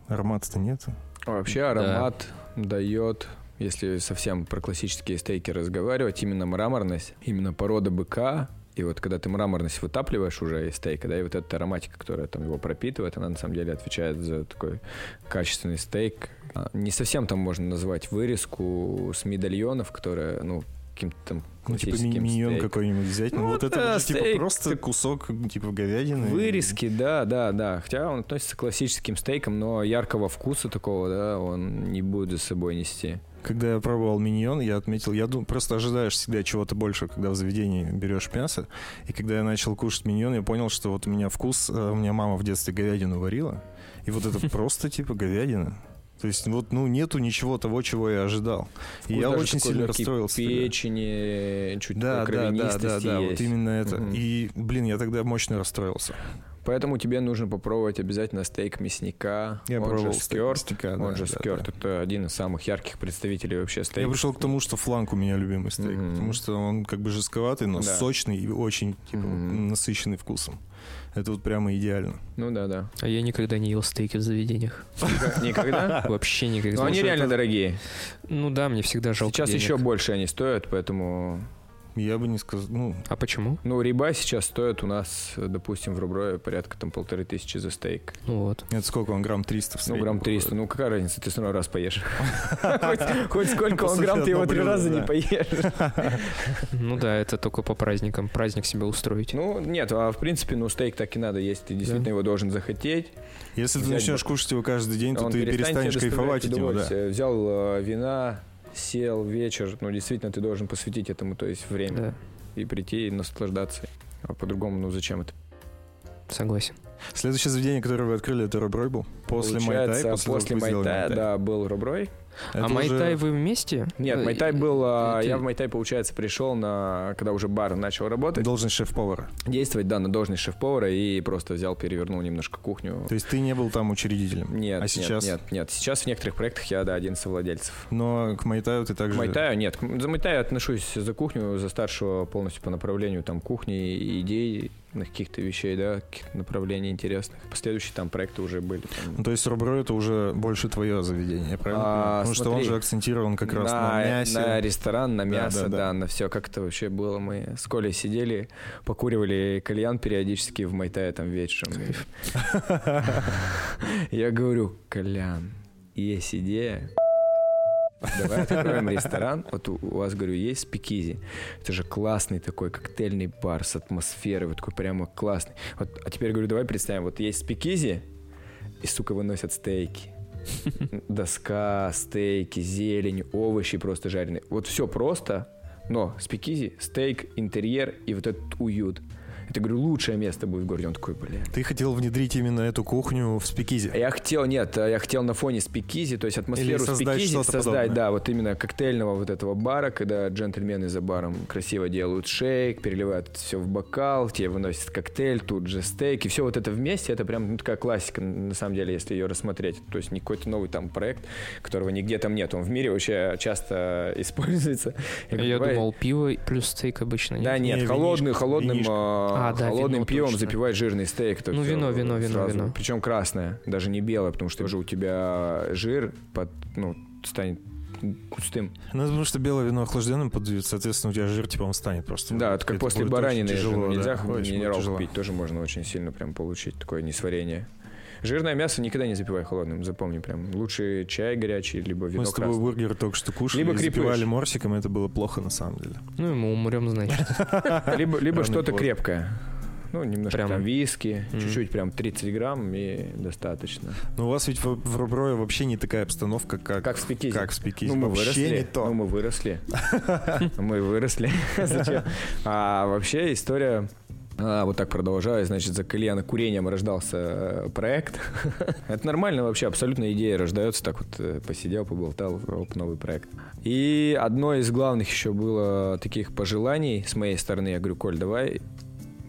аромата-то нет. А Вообще аромат дает, если совсем про классические стейки разговаривать, именно мраморность, именно порода быка. И вот когда ты мраморность вытапливаешь уже из стейка, да, и вот эта ароматика, которая там его пропитывает, она на самом деле отвечает за такой качественный стейк. А, Не совсем там можно назвать вырезку с медальонов, которая, ну, каким-то там Ну, типа миньон какой-нибудь взять. Ну, Ну, вот это да, типа просто ты- кусок, типа, говядины. Вырезки, да, да, да. Хотя он относится к классическим стейкам, но яркого вкуса такого, да, он не будет за собой нести. Когда я пробовал миньон, я отметил, я думаю, просто ожидаешь всегда чего-то больше, когда в заведении берешь мясо. И когда я начал кушать миньон, я понял, что вот у меня вкус, э, у меня мама в детстве говядину варила, и вот это просто типа говядина. То есть вот, ну, нету ничего того, чего я ожидал. И я очень сильно расстроился. тогда. Печени, чуть Да, да, да, да, да, вот есть. именно это. Мгм. И, блин, я тогда мощно расстроился. Поэтому тебе нужно попробовать обязательно стейк мясника. Я он пробовал же стейк скёрт. мясника, он да, же да, скёрт. да. Это один из самых ярких представителей вообще Я стейка. пришел к тому, что фланг у меня любимый стейк, Мгм. потому что он как бы жестковатый, но Да. сочный и очень типа, Мгм. насыщенный вкусом. Это вот прямо идеально. Ну да, да. А я никогда не ел стейки в заведениях. Никогда? Вообще никогда. Ну они реально дорогие. Ну да, мне всегда жалко Сейчас еще больше они стоят, поэтому... Я бы не сказал, ну, А почему? Ну, риба сейчас стоит у нас, допустим, в Руброве порядка там полторы тысячи за стейк. Ну вот. это сколько он, грамм 300 в Ну, грамм 300. выходит. Ну, какая разница, ты все равно раз поешь. Хоть сколько он грамм, ты его три раза не поешь. Ну да, это только по праздникам. Праздник себе устроить. Ну, нет, а в принципе, ну, стейк так и надо есть. Ты действительно его должен захотеть. Если ты начнешь кушать его каждый день, то ты перестанешь кайфовать от него. Взял э, вина, сел вечер. Ну, действительно, ты должен посвятить этому, то есть время. Да, И прийти и наслаждаться. А по-другому, ну, зачем это? согласен. Следующее заведение, которое вы открыли, это Роброй был? После Получается, Майтай? После, после Майтай, да, был Руброй. Это а уже- Майтай вы вместе? Нет, Э, Майтай был... а, ты- Я в Майтай, получается, пришел на... Когда уже бар начал работать. Должность шеф-повара. Действовать, да, на должность шеф-повара и просто взял, перевернул немножко кухню. То есть ты не был там учредителем? Нет, А нет, сейчас? нет, нет. Сейчас в некоторых проектах я, да, один из совладельцев. Но к Майтаю ты также... К Майтаю нет. К- За Майтаю отношусь за кухню, за старшего полностью по направлению там кухни и идей, на каких-то вещей, да, каких-то направлений интересных. Последующие там проекты уже были. там. Ну, то есть Роброй это уже больше твое заведение, правильно А, Потому что он смотри, же акцентирован как раз на, мясе. на ресторан, на Да, мясо, да, да, да. на все. Как это вообще было? Мы с Колей сидели, покуривали кальян периодически в Майтае там вечером. Я говорю, Колян, есть идея. Давай откроем ресторан. Вот у, у вас, говорю, есть спикизи. Это же классный такой коктейльный бар с атмосферой, вот такой прямо классный. Вот, а теперь, говорю, давай представим, вот есть спикизи, и, сука, выносят стейки. Доска, стейки, зелень, овощи просто жареные. Вот все просто, но спикизи, стейк, интерьер и вот этот уют. Это, говорю, лучшее место будет в городе. Он такой, бля. Ты хотел внедрить именно эту кухню в спикизе. Я хотел, нет, я хотел на фоне спикизи, то есть атмосферу Или создать спикизи что-то создать, подобное. да, вот именно коктейльного вот этого бара, когда джентльмены за баром красиво делают шейк, переливают все в бокал, тебе выносят коктейль, тут же стейк, и все вот это вместе, это прям ну, такая классика, на самом деле, если ее рассмотреть. То есть не какой-то новый там проект, которого нигде там нет, он в мире вообще часто используется. Я, давай- думал, пиво плюс стейк обычно. Да нет? нет, Не, холодный, винишко, холодным винишко. а, А, да, холодным вино пивом точно. запивать жирный стейк. это Ну, вино, вино, вино, сразу. вино. Причем красное, даже не белое, потому что уже у тебя жир под, ну, станет густым. Ну, это потому что белое вино охлажденным подают, соответственно, у тебя жир типа он станет просто. Да, это как после будет очень баранины тяжело, да, нельзя будет минералку пить, тоже можно очень сильно прям получить такое несварение. Жирное мясо никогда не запивай холодным, запомни прям. Лучше чай горячий, либо вино Мы с тобой красное. бургер только что кушали, Либо запивали морсиком, это было плохо на самом деле. Ну, и мы умрем, значит. Либо, что-то крепкое. Ну, немножко Прям. там виски, Мгм. чуть-чуть прям 30 грамм и достаточно. Но у вас ведь в, в Руброе вообще не такая обстановка, как, Как в Спикизе. как в Спикизе. Ну, мы вообще выросли. не то. Ну, мы выросли. Мы выросли. Зачем? А вообще история а, вот так продолжаю, значит, за кальяна курением рождался э, проект. Это нормально вообще, абсолютно идея рождается, так вот э, посидел, поболтал, оп, новый проект. И одно из главных еще было таких пожеланий с моей стороны, я говорю, Коль, давай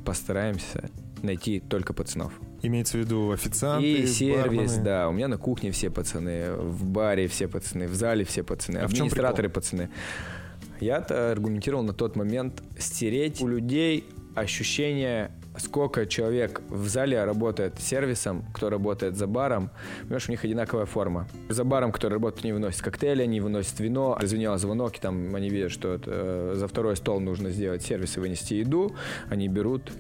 постараемся найти только пацанов. Имеется в виду официанты, И сервис, бармены. да. У меня на кухне все пацаны, в баре все пацаны, в зале все пацаны, А в чем администраторы пацаны. Я-то аргументировал на тот момент стереть у людей ощущение, сколько человек в зале работает сервисом, кто работает за баром. Понимаешь, у них одинаковая форма. За баром, кто работает, они выносят коктейли, они выносят вино. Зазвенел звонок, и там они видят, что это, э, за второй стол нужно сделать сервис и вынести еду. Они берут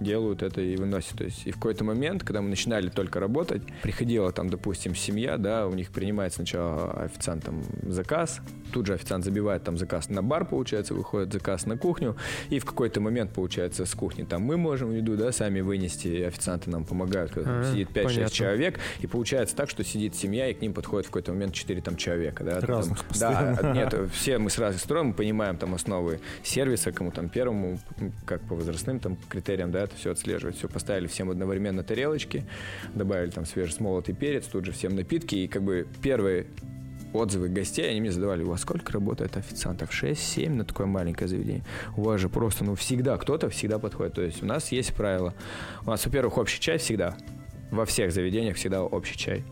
делают это и выносят. То есть и в какой-то момент, когда мы начинали только работать, приходила там, допустим, семья, да, у них принимает сначала официант там заказ, тут же официант забивает там заказ на бар, получается, выходит заказ на кухню, и в какой-то момент, получается, с кухни там мы можем еду, да, сами вынести, официанты нам помогают, когда там А, сидит 5-6 понятно. человек, и получается так, что сидит семья, и к ним подходит в какой-то момент 4 там человека, да. там- Разных да, постоянно. нет, все мы с разных сторон, мы понимаем там основы сервиса, кому там первому, как по возрастным там критериям, да, это все отслеживать. Все поставили всем одновременно тарелочки, добавили там свежесмолотый перец, тут же всем напитки, и как бы первые отзывы гостей, они мне задавали, у вас сколько работает официантов? 6-7 на такое маленькое заведение. У вас же просто, ну, всегда кто-то всегда подходит. То есть у нас есть правило. У нас, во-первых, общий чай всегда. Во всех заведениях всегда общий чай.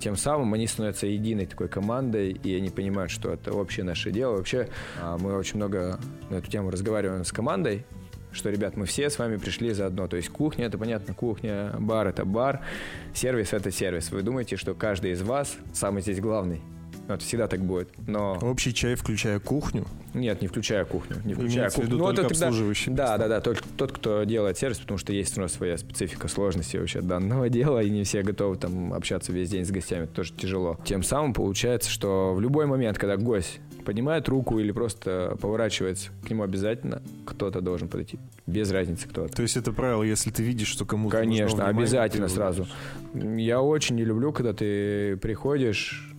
Тем самым они становятся единой такой командой, и они понимают, что это общее наше дело. Вообще, а, мы очень много на эту тему разговариваем с командой, что, ребят, мы все с вами пришли заодно. То есть кухня, это понятно, кухня, бар — это бар, сервис — это сервис. Вы думаете, что каждый из вас самый здесь главный? Это всегда так будет. Но Общий чай, включая кухню. нет, не включая кухню. Не включая Имеется кухню. Ну, только это тогда- обслуживающий Да, да, да, только тот, кто делает сервис, потому что есть у нас своя специфика сложности вообще данного дела, и не все готовы там общаться весь день с гостями, это тоже тяжело. Тем самым получается, что в любой момент, когда гость поднимает руку или просто поворачивается, к нему обязательно кто-то должен подойти. Без разницы кто это. То есть это правило, если ты видишь, что кому-то Конечно, обязательно сразу. Я очень не люблю, когда ты приходишь,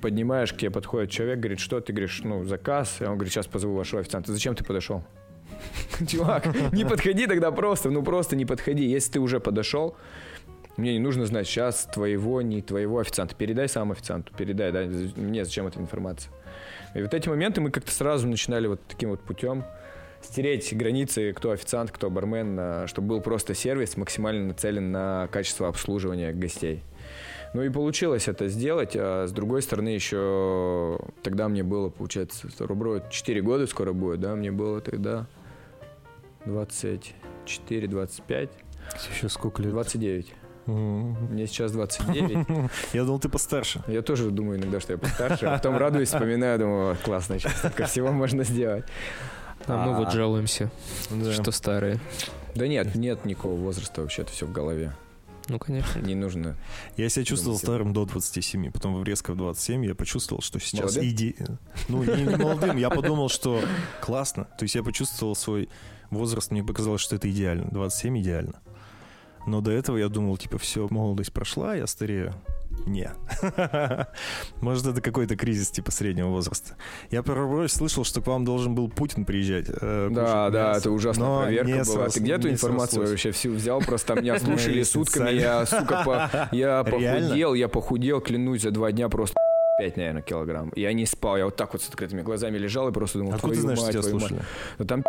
поднимаешь, к тебе подходит человек, говорит, что ты говоришь, ну, заказ, и он говорит, сейчас позову вашего официанта. Зачем ты подошел? Чувак, не подходи тогда просто, ну просто не подходи. Если ты уже подошел, мне не нужно знать сейчас твоего, не твоего официанта. Передай сам официанту, передай, да, мне зачем эта информация. И вот эти моменты мы как-то сразу начинали вот таким вот путем стереть границы, кто официант, кто бармен, а, чтобы был просто сервис максимально нацелен на качество обслуживания гостей. Ну и получилось это сделать, а с другой стороны еще тогда мне было, получается, рубро 4 года скоро будет, да, мне было тогда 24-25, Еще сколько лет? 29. Мне сейчас 29. Я думал, ты постарше. Я тоже думаю иногда, что я постарше, а потом радуюсь, вспоминаю, думаю, «Вот, классно, сейчас столько всего можно сделать. А мы вот А. жалуемся, Да. что старые. Да нет, нет никакого возраста вообще, это все в голове. Ну, конечно. Не нужно. Я себя чувствовал старым до 27, потом резко в 27 я почувствовал, что сейчас Молодым? иди... Ну, не, не молодым, я подумал, что классно. То есть я почувствовал свой возраст, мне показалось, что это идеально. 27 идеально. Но до этого я думал, типа, все, молодость прошла, я старею. Не. Может, это какой-то кризис типа среднего возраста. Я про слышал, что к вам должен был Путин приезжать. э, Да, да, мясо. это ужасная Но проверка была. срос- Ты где эту информацию срослось. вообще всю взял? Просто меня слушали сутками, я, сука, по- я Реально? похудел, я похудел, клянусь, за два дня просто 5, наверное, килограмм. Я не спал, я вот так вот с открытыми глазами лежал и просто думал, Откуда ты твою знаешь, что мать, тебя твою мать. слушали? Ну там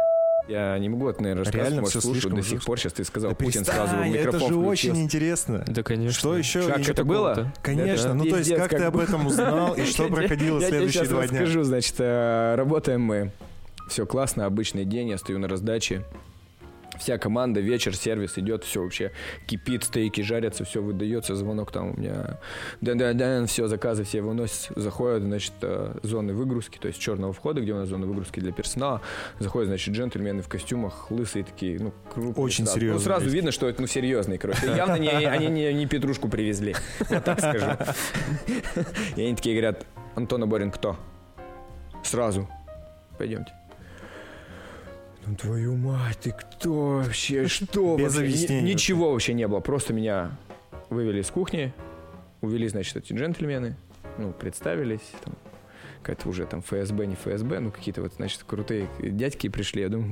я не могу это, наверное, рассказать, Реально может, слишком до сих жестко. пор. Сейчас ты сказал, Да Путин сразу в перестань, это микрофон же очень включился. интересно. Да, конечно. Что еще? Как это было? Конечно, Это ну то есть пиздец, как ты как- об этом узнал и что Я- проходило я следующие сейчас два дня? расскажу, значит, э, работаем мы. Все классно, обычный день, я стою на раздаче. Вся команда, вечер, сервис идет, все вообще кипит, стейки жарятся, все выдается, звонок там у меня, да-да-да, все, заказы все выносят, заходят, значит, э, зоны выгрузки, то есть черного входа, где у нас зоны выгрузки для персонала, заходят, значит, джентльмены в костюмах, лысые такие, ну, крупные. Очень сразу. серьезные Ну, сразу люди. видно, что это, ну, серьезные, короче. Явно не, они не, не петрушку привезли, я так скажу. И они такие говорят, Антон Аборин кто? Сразу. Пойдемте. Ну твою мать, ты кто вообще? Что Без объяснений Ничего вообще не было. Просто меня вывели из кухни, увели, значит, эти джентльмены, ну, представились, там, какая-то уже там ФСБ, не ФСБ, ну, какие-то вот, значит, крутые дядьки пришли, я думаю,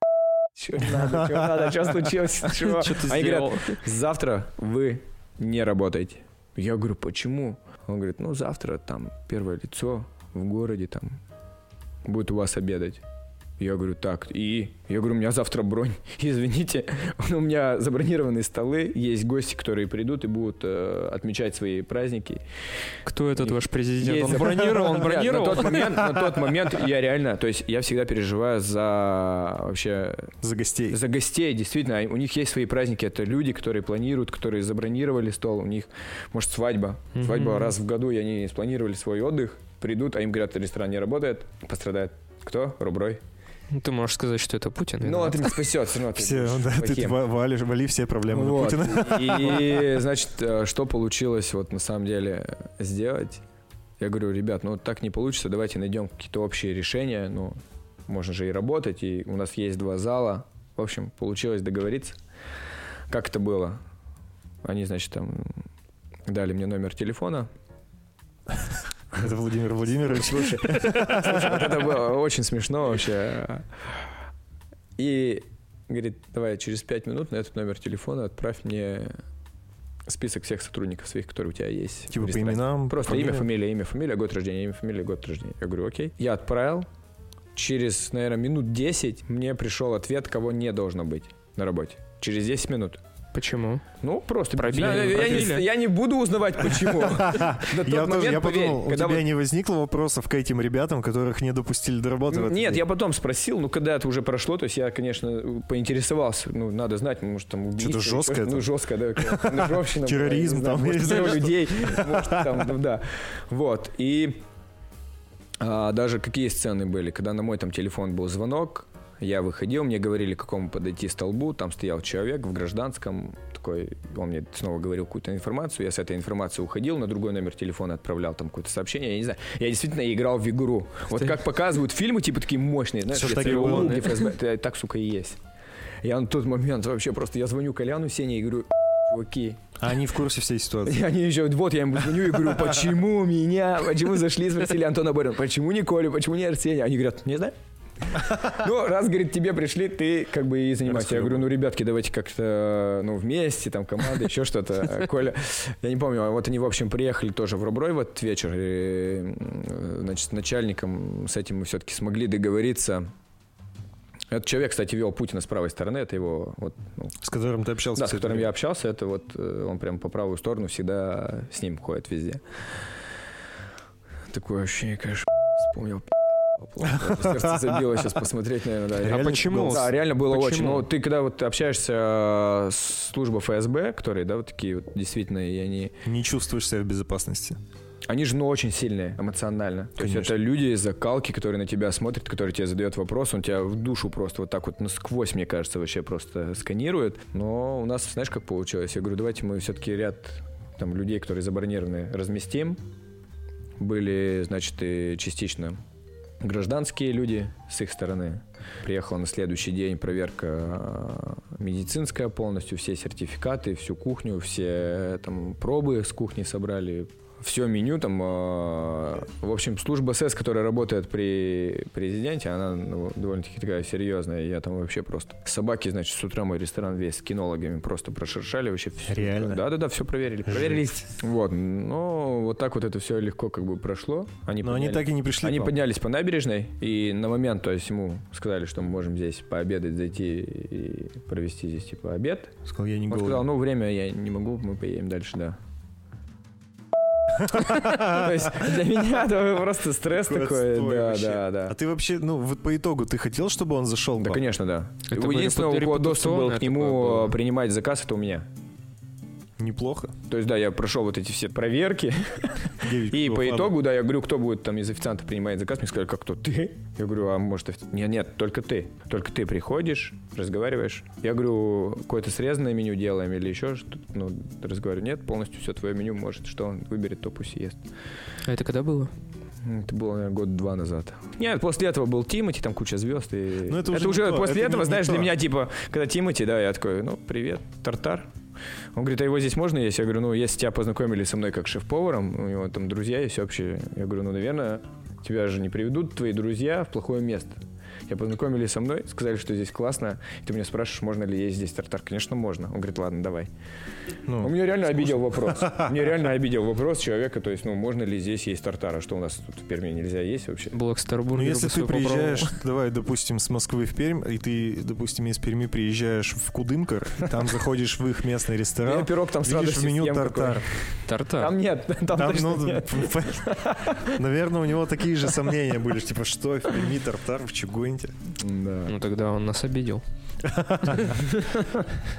что надо, что надо, что случилось, чего? Что Они говорят, завтра вы не работаете. Я говорю, почему? Он говорит, ну, завтра там первое лицо в городе там будет у вас обедать. Я говорю, так, и? Я говорю, у меня завтра бронь. Извините, у меня забронированные столы, есть гости, которые придут и будут э, отмечать свои праздники. Кто этот И- ваш президент? Есть Он бронировал, он Нет, бронировал. На тот, момент, на тот момент я реально, то есть я всегда переживаю за вообще За гостей. за гостей, действительно, у них есть свои праздники, это люди, которые планируют, которые забронировали стол, у них, может, свадьба, Мгм. свадьба раз в году, и они спланировали свой отдых, придут, а им говорят, ресторан не работает, пострадает. Кто? Руброй. Ну, Ты можешь сказать, что это Путин. Ну, это не спасет, все равно ты Все, да, ты плохим. ва- валишь, вали все проблемы на Вот. Путина. И, значит, э, что получилось вот на самом деле сделать? Я говорю, ребят, ну так не получится, давайте найдем какие-то общие решения, ну, можно же и работать, и у нас есть два зала. В общем, получилось договориться. Как это было? Они, значит, там дали мне номер телефона. Это Владимир Владимирович. Слушай, слушай, вот это было очень смешно вообще. И говорит, давай через пять минут на этот номер телефона отправь мне список всех сотрудников своих, которые у тебя есть. Типа по ресторане». именам. Просто имя, фамилия. фамилия, имя, фамилия, год рождения, имя, фамилия, год рождения. Я говорю, окей. Я отправил. Через, наверное, минут 10 мне пришел ответ, кого не должно быть на работе. Через 10 минут. Почему? Ну, просто Пробили, Я, я пробили. не, я не буду узнавать, почему. Я тоже, я подумал, у тебя не возникло вопросов к этим ребятам, которых не допустили до работы? Нет, я потом спросил, ну когда это уже прошло, то есть я, конечно, поинтересовался, ну надо знать, может там убийство, Что-то жесткое. Ну там. жестко, да, Терроризм не знаю, там, может, я людей, может там, ну, да, вот, и а, даже какие сцены были, когда на мой там телефон был звонок, я выходил, мне говорили, к какому подойти столбу, там стоял человек в гражданском, такой, он мне снова говорил какую-то информацию, я с этой информацией уходил, на другой номер телефона отправлял там какое-то сообщение, я не знаю, я действительно играл в игру. Вот как показывают фильмы, типа такие мощные, знаешь, и ЦРУ, где ФСБ, так, сука, и есть. Я на тот момент вообще просто, я звоню Коляну Сене и говорю, чуваки, А они в курсе всей ситуации. и они еще, вот я ему звоню и говорю, почему меня, почему зашли, спросили Антона Борина, почему не Колю, почему не Арсения? Они говорят, не знаю. Ну, раз, говорит, тебе пришли, ты как бы и занимайся. Я говорю, ну, ребятки, давайте как-то, ну, вместе, там, команда, еще что-то. Коля, я не помню, а вот они, в общем, приехали тоже в Руброй в этот вечер, и, м, значит, с начальником с этим мы все-таки смогли договориться. Этот человек, кстати, вел Путина с правой стороны, это его, вот, ну, С которым ты общался? да, с которым я общался, это вот э, он прям по правую сторону всегда с ним ходит везде. Такое ощущение, конечно, вспомнил. Плохо. Сердце забило сейчас посмотреть, наверное, да. Реально а почему? Да, реально было Почему? очень. Ну, ты когда вот общаешься э, с службой ФСБ, которые, да, вот такие вот действительно, и они, Не чувствуешь себя в безопасности. они же, ну, очень сильные эмоционально. То есть Конечно. это люди из закалки, которые на тебя смотрят, которые тебе задают вопрос, он тебя в душу просто вот так вот насквозь, мне кажется, вообще просто сканирует. Но у нас, знаешь, как получилось? Я говорю, давайте мы все-таки ряд там людей, которые забронированы, разместим. Были, значит, и частично гражданские люди с их стороны. Приехала на следующий день проверка э, медицинская полностью, все сертификаты, всю кухню, все э, там пробы с кухни собрали, все меню там, э, в общем, служба СС, которая работает при президенте, она ну, довольно-таки такая серьезная. Я там вообще просто собаки, значит, с утра мой ресторан весь с кинологами просто прошершали вообще все. Реально? Да-да-да, все проверили, проверили. Вот, ну вот так вот это все легко как бы прошло. Они Но они подняли- так и не пришли. они поднялись по набережной, и на момент, то есть ему сказали, что мы можем здесь пообедать, зайти и провести здесь типа обед. Сказал, я не Он голоден. сказал, ну время я не могу, мы поедем дальше, да. То есть для меня это просто стресс такой. Да, да, да. А ты вообще, ну, вот по итогу, ты хотел, чтобы он зашел? Да, конечно, да. Единственное, у кого доступ был к нему было. принимать заказ, это у меня. Неплохо. То есть, да, я прошел вот эти все проверки, и по итогу, да, я говорю, кто будет там из официантов принимать заказ, мне сказали, как кто, ты? Я говорю, а может, нет, нет, только ты. Только ты приходишь, разговариваешь. Я говорю, какое-то срезанное меню делаем или еще что-то. Ну, разговариваю, нет, полностью все твое меню, может, что он выберет, то пусть ест. А это когда было? Это было, наверное, год-два назад. Нет, после этого был Тимати, там куча звезд. И... Ну, это уже не то, после это этого, не- не знаешь, для то. меня, типа, когда Тимати, да, я такой, ну, привет, тартар. Он говорит, а его здесь можно есть? Я говорю, ну, если тебя познакомили со мной как шеф-поваром, у него там друзья есть вообще. Я говорю, ну, наверное, тебя же не приведут твои друзья в плохое место. Я познакомились со мной, сказали, что здесь классно. И ты меня спрашиваешь, можно ли есть здесь тартар. Конечно, можно. Он говорит, ладно, давай. Ну, Он меня реально обидел вопрос. Мне реально обидел вопрос человека, то есть, ну, можно ли здесь есть тартар, а что у нас тут в Перми нельзя есть вообще? Блэк Стар Ну, если ты свой попробовал. приезжаешь, давай, допустим, с Москвы в Пермь, и ты, допустим, из Перми приезжаешь в Кудымкар, там заходишь в их местный Я ресторан, пирог там видишь в меню тартар. Тартар. Там нет, там, Там, точно ну, нет. наверное, у него такие же сомнения были, типа, что в Перми тартар в Чугунте? Да. Ну тогда он нас обидел.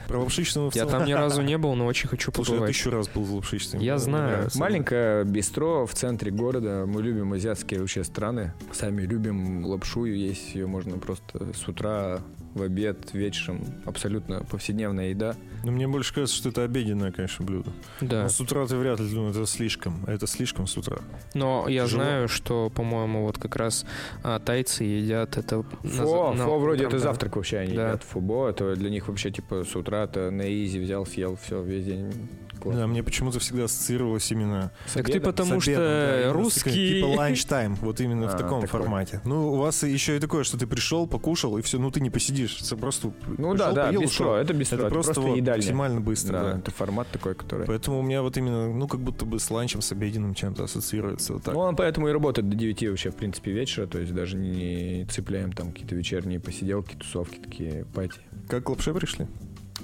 Про лапшичную в Я там ни разу не был, но очень хочу Слушай, я побывать. тысячу раз был в лапшичной. Я знаю. Маленькое бистро в центре города. Мы любим азиатские вообще страны. Сами любим лапшу. Есть ее можно просто с утра, в обед, вечером. Абсолютно повседневная еда. Но мне больше кажется, что это обеденное, конечно, блюдо. Да. Но с утра ты вряд ли, ну, это слишком. Это слишком с утра. Но я Тяжело. знаю, что, по-моему, вот как раз а, тайцы едят это... на Фо, на фо вроде утром, это да. завтрак вообще они Да. едят. Фо бо, это для них вообще типа с утра это на easy взял, съел, все, весь день. Классно. Да, мне почему-то всегда ассоциировалось именно С Так ты потому с обедом, да, что русский... Типа lunch time, вот именно в А, таком такой. формате. Ну, у вас еще и такое, что ты пришел, покушал, и все, ну ты не посидишь. Это просто Ну пришел, да, да, поел, бистро, это бистро, Это просто, вот едальня. максимально быстро, Да, да. это формат такой, который... Поэтому у меня вот именно, ну, как будто бы с ланчем, с обеденным чем-то ассоциируется вот так. Ну, он поэтому и работает до 9 вообще, в принципе, вечера, то есть даже не цепляем там какие-то вечерние посиделки, тусовки такие, пати. Как к лапше пришли?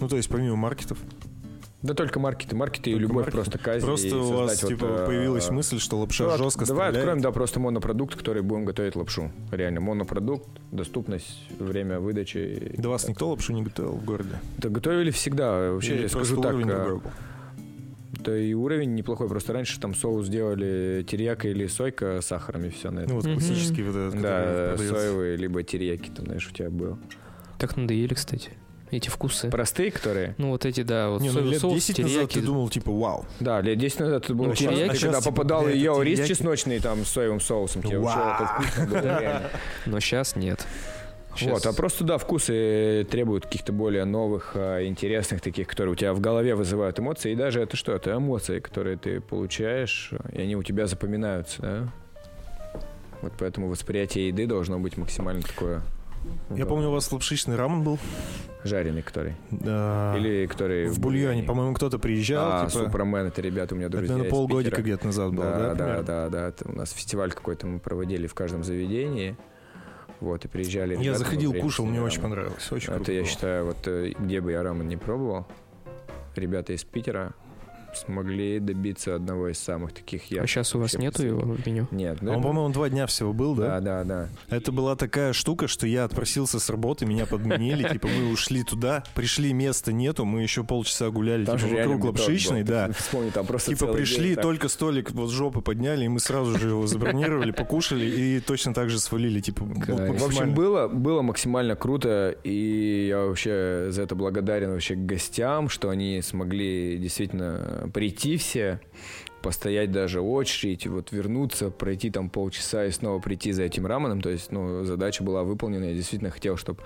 Ну, то есть помимо маркетов. Да только маркеты, маркеты и Только любовь маркеты. просто к Азии. Просто и у вас, создать вот, типа, э, появилась мысль, что лапша ну, от- жестко Давай стреляет. откроем, да, просто монопродукт, который будем готовить лапшу. Реально, монопродукт, доступность, время выдачи. Да вас никто лапшу не готовил в городе? Да готовили всегда. Вообще, Или я скажу просто так, а, был? да и уровень неплохой. Просто раньше там соус делали терияка или сойка с сахаром и все на это. Ну, вот Мгм. классический вот этот, да, соевые, либо терияки, там, знаешь, у тебя был. Так надоели, кстати, эти вкусы. Простые, которые? Ну вот эти, да, вот Не, ну соевый лет соус, 10 назад терияки. ты думал, типа, вау. Да, лет 10 назад это было Ну, классно. терияки- Ты а когда типа, попадал и ел рис терияки. чесночный там с соевым соусом, тебе вообще Вау. это вкусно было. Но сейчас нет. Щас- Вот, а просто, да, вкусы требуют каких-то более новых, а, интересных таких, которые у тебя в голове вызывают эмоции. И даже это что? Это эмоции, которые ты получаешь, и они у тебя запоминаются, да? Вот поэтому восприятие еды должно быть максимально такое... Я да, помню, у вас лапшичный рамен был. Жареный, который. Да. Или который... в бульоне. По-моему, кто-то приезжал. А, типа, Супермен, это ребята у меня это, друзья наверное, из полгодика где-то назад было, да? Да, да, да, да. Это у нас фестиваль какой-то мы проводили в каждом заведении. Вот, и приезжали Я заходил, кушал, мне очень понравилось. Очень Это, я считаю, вот э, где бы я рамен не пробовал, ребята из Питера смогли добиться одного из самых таких А ярких. сейчас у вас нету его в меню? Нет, ну А Он, это- по-моему, два дня всего был, да? да, да, да. Это была такая штука, что я отпросился с работы, меня подменили, типа мы ушли туда, пришли, места нету, мы еще полчаса гуляли Там типа, вокруг лапшичной, да. Вспомни, там просто Типа пришли, день так. только столик вот с жопы подняли, и мы сразу же его забронировали, покушали и точно так же свалили, типа. В общем, было, было максимально круто, и я вообще за это благодарен вообще гостям, что они смогли действительно прийти все, постоять даже очередь, вот вернуться, пройти там полчаса и снова прийти за этим раменом. То есть, ну, задача была выполнена. Я действительно хотел, чтобы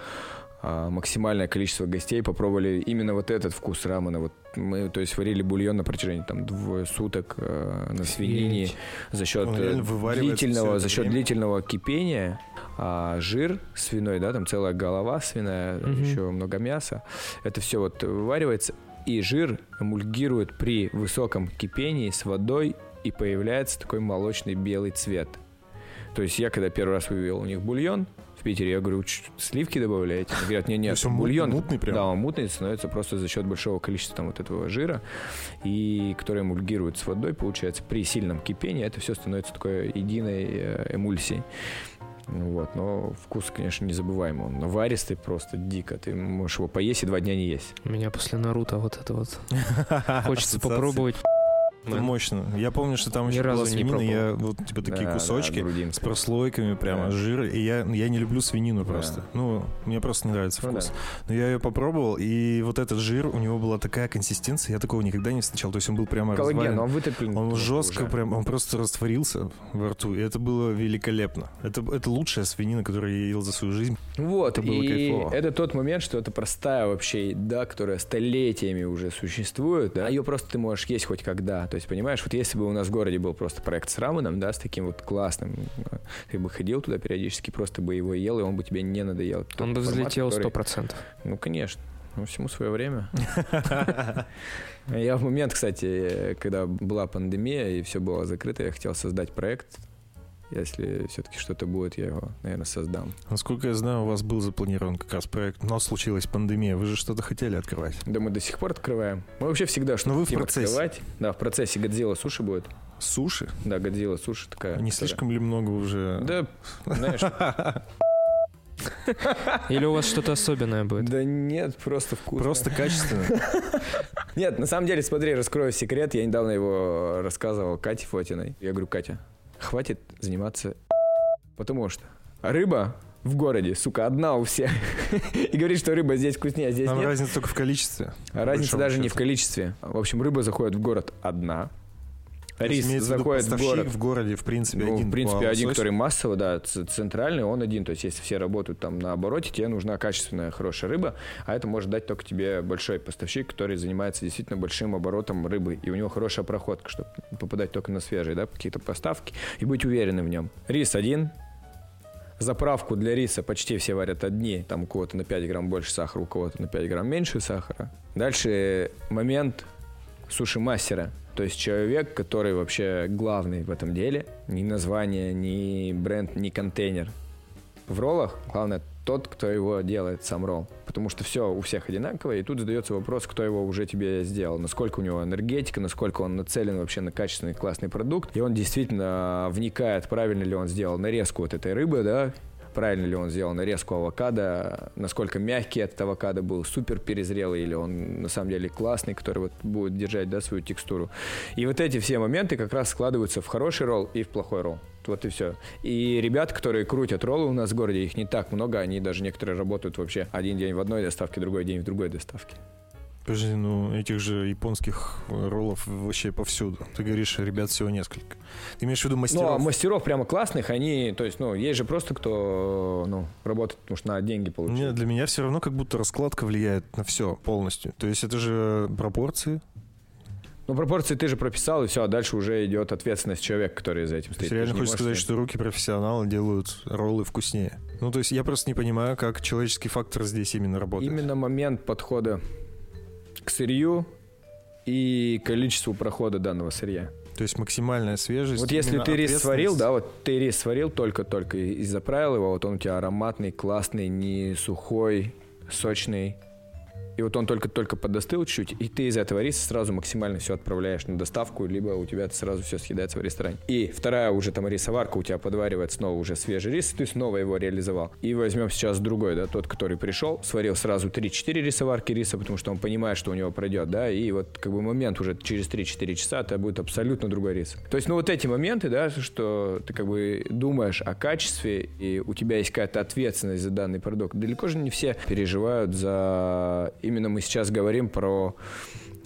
максимальное количество гостей попробовали именно вот этот вкус рамена. Вот мы, то есть, варили бульон на протяжении там двое суток э, на свинине Офигеть. за счет э, длительного, за счет время. длительного кипения, а жир свиной, да, там целая голова свиная, Мгм. еще много мяса. Это все вот вываривается, и жир эмульгирует при высоком кипении с водой, и появляется такой молочный белый цвет. То есть я, когда первый раз вывел у них бульон, Питере. Я говорю, «Ч- сливки добавляете? Они говорят, нет, нет, бульон. мутный прям? Да, он мутный становится просто за счет большого количества там вот этого жира, и который эмульгирует с водой, получается, при сильном кипении это все становится такой единой э, эмульсией. Ну Вот, но вкус, конечно, незабываемый. Он наваристый просто дико. Ты можешь его поесть и два дня не есть. У меня после Наруто вот это вот. Хочется попробовать. Это мощно. Я помню, что там еще была свинина, я вот типа такие кусочки с прослойками прямо жира, и я, не люблю свинину просто. Ну, мне просто не нравится Ну вкус. Но я ее попробовал, и вот этот жир, у него была такая консистенция, я такого никогда не встречал. То есть он был прямо Коллаген, он вытоплен. Он жестко прям, он просто растворился во рту, и это было великолепно. Это, это лучшая свинина, которую я ел за свою жизнь. Вот, Это было и кайфово. это тот момент, что это простая вообще еда, которая столетиями уже существует, да, ее просто ты можешь есть хоть когда. То есть, понимаешь, вот если бы у нас в городе был просто проект с раменом, да, с таким вот классным, э, ты бы ходил туда периодически, просто бы его ел, и он бы тебе не надоел. Тот Он бы формат, взлетел который- сто процентов. Ну, конечно. Ну, всему свое время. Я в момент, кстати, когда была пандемия и все было закрыто, я хотел создать проект. Если все-таки что-то будет, я его, наверное, создам. Насколько я знаю, у вас был запланирован как раз проект, но случилась пандемия. Вы же что-то хотели открывать. Да мы до сих пор открываем. Мы вообще всегда что-то Но вы в процессе. открывать. Да, в процессе Годзилла суши будет. Суши? Да, Годзилла суши такая. Не которая- слишком ли много уже? Да, знаешь, Или у вас что-то особенное будет? да нет, просто вкусно. Просто качественно. Нет, на самом деле, смотри, раскрою секрет. Я недавно его рассказывал Кате Фотиной. Я говорю, Катя, хватит заниматься потому что рыба в городе, сука, одна у всех. И говорит, что рыба здесь вкуснее, а здесь Там нет. разница только в количестве. Разница даже не счету. в количестве. В общем, рыба заходит в город одна. Есть Рис виду заходит в город. в городе, в принципе, Ну, один. в принципе, один, который массово, да, центральный, он один. То есть, если все работают там на обороте, тебе нужна качественная, хорошая рыба, а это может дать только тебе большой поставщик, который занимается действительно большим оборотом рыбы, и у него хорошая проходка, чтобы попадать только на свежие, да, какие-то поставки, и быть уверенным в нем. Рис один, Заправку для риса почти все варят одни. Там у кого-то на 5 грамм больше сахара, у кого-то на 5 грамм меньше сахара. Дальше момент суши-мастера. То есть человек, который вообще главный в этом деле. Ни название, ни бренд, ни контейнер. В роллах главное тот, кто его делает, сам ролл. Потому что все у всех одинаково, и тут задается вопрос, кто его уже тебе сделал. Насколько у него энергетика, насколько он нацелен вообще на качественный классный продукт. И он действительно вникает, правильно ли он сделал нарезку вот этой рыбы, да, правильно ли он сделал нарезку авокадо, насколько мягкий этот авокадо был, супер перезрелый, или он на самом деле классный, который вот будет держать да, свою текстуру. И вот эти все моменты как раз складываются в хороший ролл и в плохой ролл. Вот и все. И ребят, которые крутят роллы у нас в городе, их не так много, они даже некоторые работают вообще один день в одной доставке, другой день в другой доставке. Подожди, ну этих же японских э, роллов вообще повсюду. Ты говоришь, ребят всего несколько. Ты имеешь в виду Ну, а мастеров? мастеров прямо классных, они, то есть, ну, есть же просто кто, ну, работает, потому что на деньги получает. Нет, для меня все равно как будто раскладка влияет на все полностью. То есть это же пропорции. Ну, пропорции ты же прописал, и все, а дальше уже идет ответственность человека, который за этим То стоит. реально хочешь сказать- что руки профессионала делают роллы вкуснее. Ну, то есть я просто не понимаю, как человеческий фактор здесь именно работает. Именно момент подхода к сырью и количеству прохода данного сырья. То есть максимальная свежесть. Вот если ты рис сварил, да, вот ты рис сварил только-только и заправил его, вот он у тебя ароматный, классный, не сухой, сочный. И вот он только-только подостыл чуть-чуть, и ты из этого риса сразу максимально все отправляешь на доставку, либо у тебя это сразу все съедается в ресторане. И вторая уже там рисоварка у тебя подваривает снова уже свежий рис, ты снова его реализовал. И возьмем сейчас другой, да, тот, который пришел, сварил сразу 3-4 рисоварки риса, потому что он понимает, что у него пройдет, да, и вот как бы момент уже через 3-4 часа это будет абсолютно другой рис. То есть, ну вот эти моменты, да, что ты как бы думаешь о качестве, и у тебя есть какая-то ответственность за данный продукт. Далеко же не все переживают за... Именно мы сейчас говорим про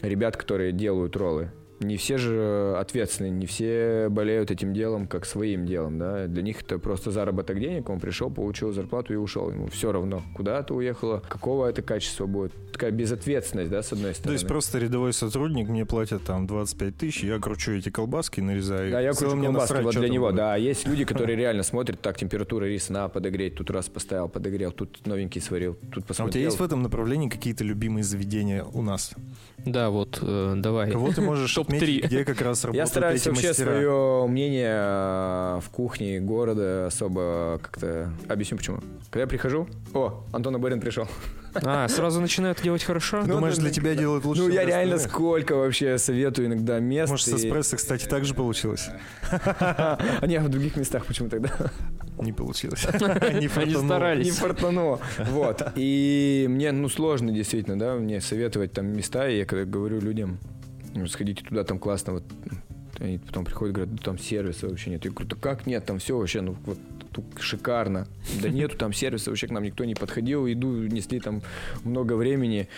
ребят, которые делают роллы. Не все же ответственны, не все болеют этим делом как своим делом, да. Для них это просто заработок денег, он пришел, получил зарплату и ушел. Ему все равно, куда ты уехала, какого это качества будет. Такая безответственность, да, с одной То стороны. есть просто рядовой сотрудник, мне платят там 25 тысяч, я кручу эти колбаски, нарезаю. Да, я кручу колбаски насрать, вот для него, будет. да. А есть люди, которые реально смотрят, так, температура риса, на, подогреть, тут раз поставил, подогрел, тут новенький сварил, тут А у тебя посмотрел. есть в этом направлении какие-то любимые заведения у нас? Да, вот, э, давай. Кого ты можешь Топ отметить, Топ-три. где как раз Я стараюсь вообще мастера. свое мнение э, в кухне города особо как-то... Объясню почему. Когда я прихожу... О, Антон Аборин пришел. А, сразу начинают делать хорошо? Ну, Думаешь, для тебя делают лучше? Ну, я реально остальных? сколько вообще советую иногда мест. Может, и- эспрессо, кстати, так же получилось? А не, в других местах почему тогда? Не получилось. Не старались. Не фартануло. Вот. И мне, ну, сложно действительно, да, мне советовать там места, и я когда говорю людям, сходите туда, там классно, вот, они потом приходят, говорят, «Да там сервиса вообще нет. Я говорю, да как нет, там все вообще, ну, вот, тут шикарно. Да нету там сервиса, вообще к нам никто не подходил, еду несли там много времени.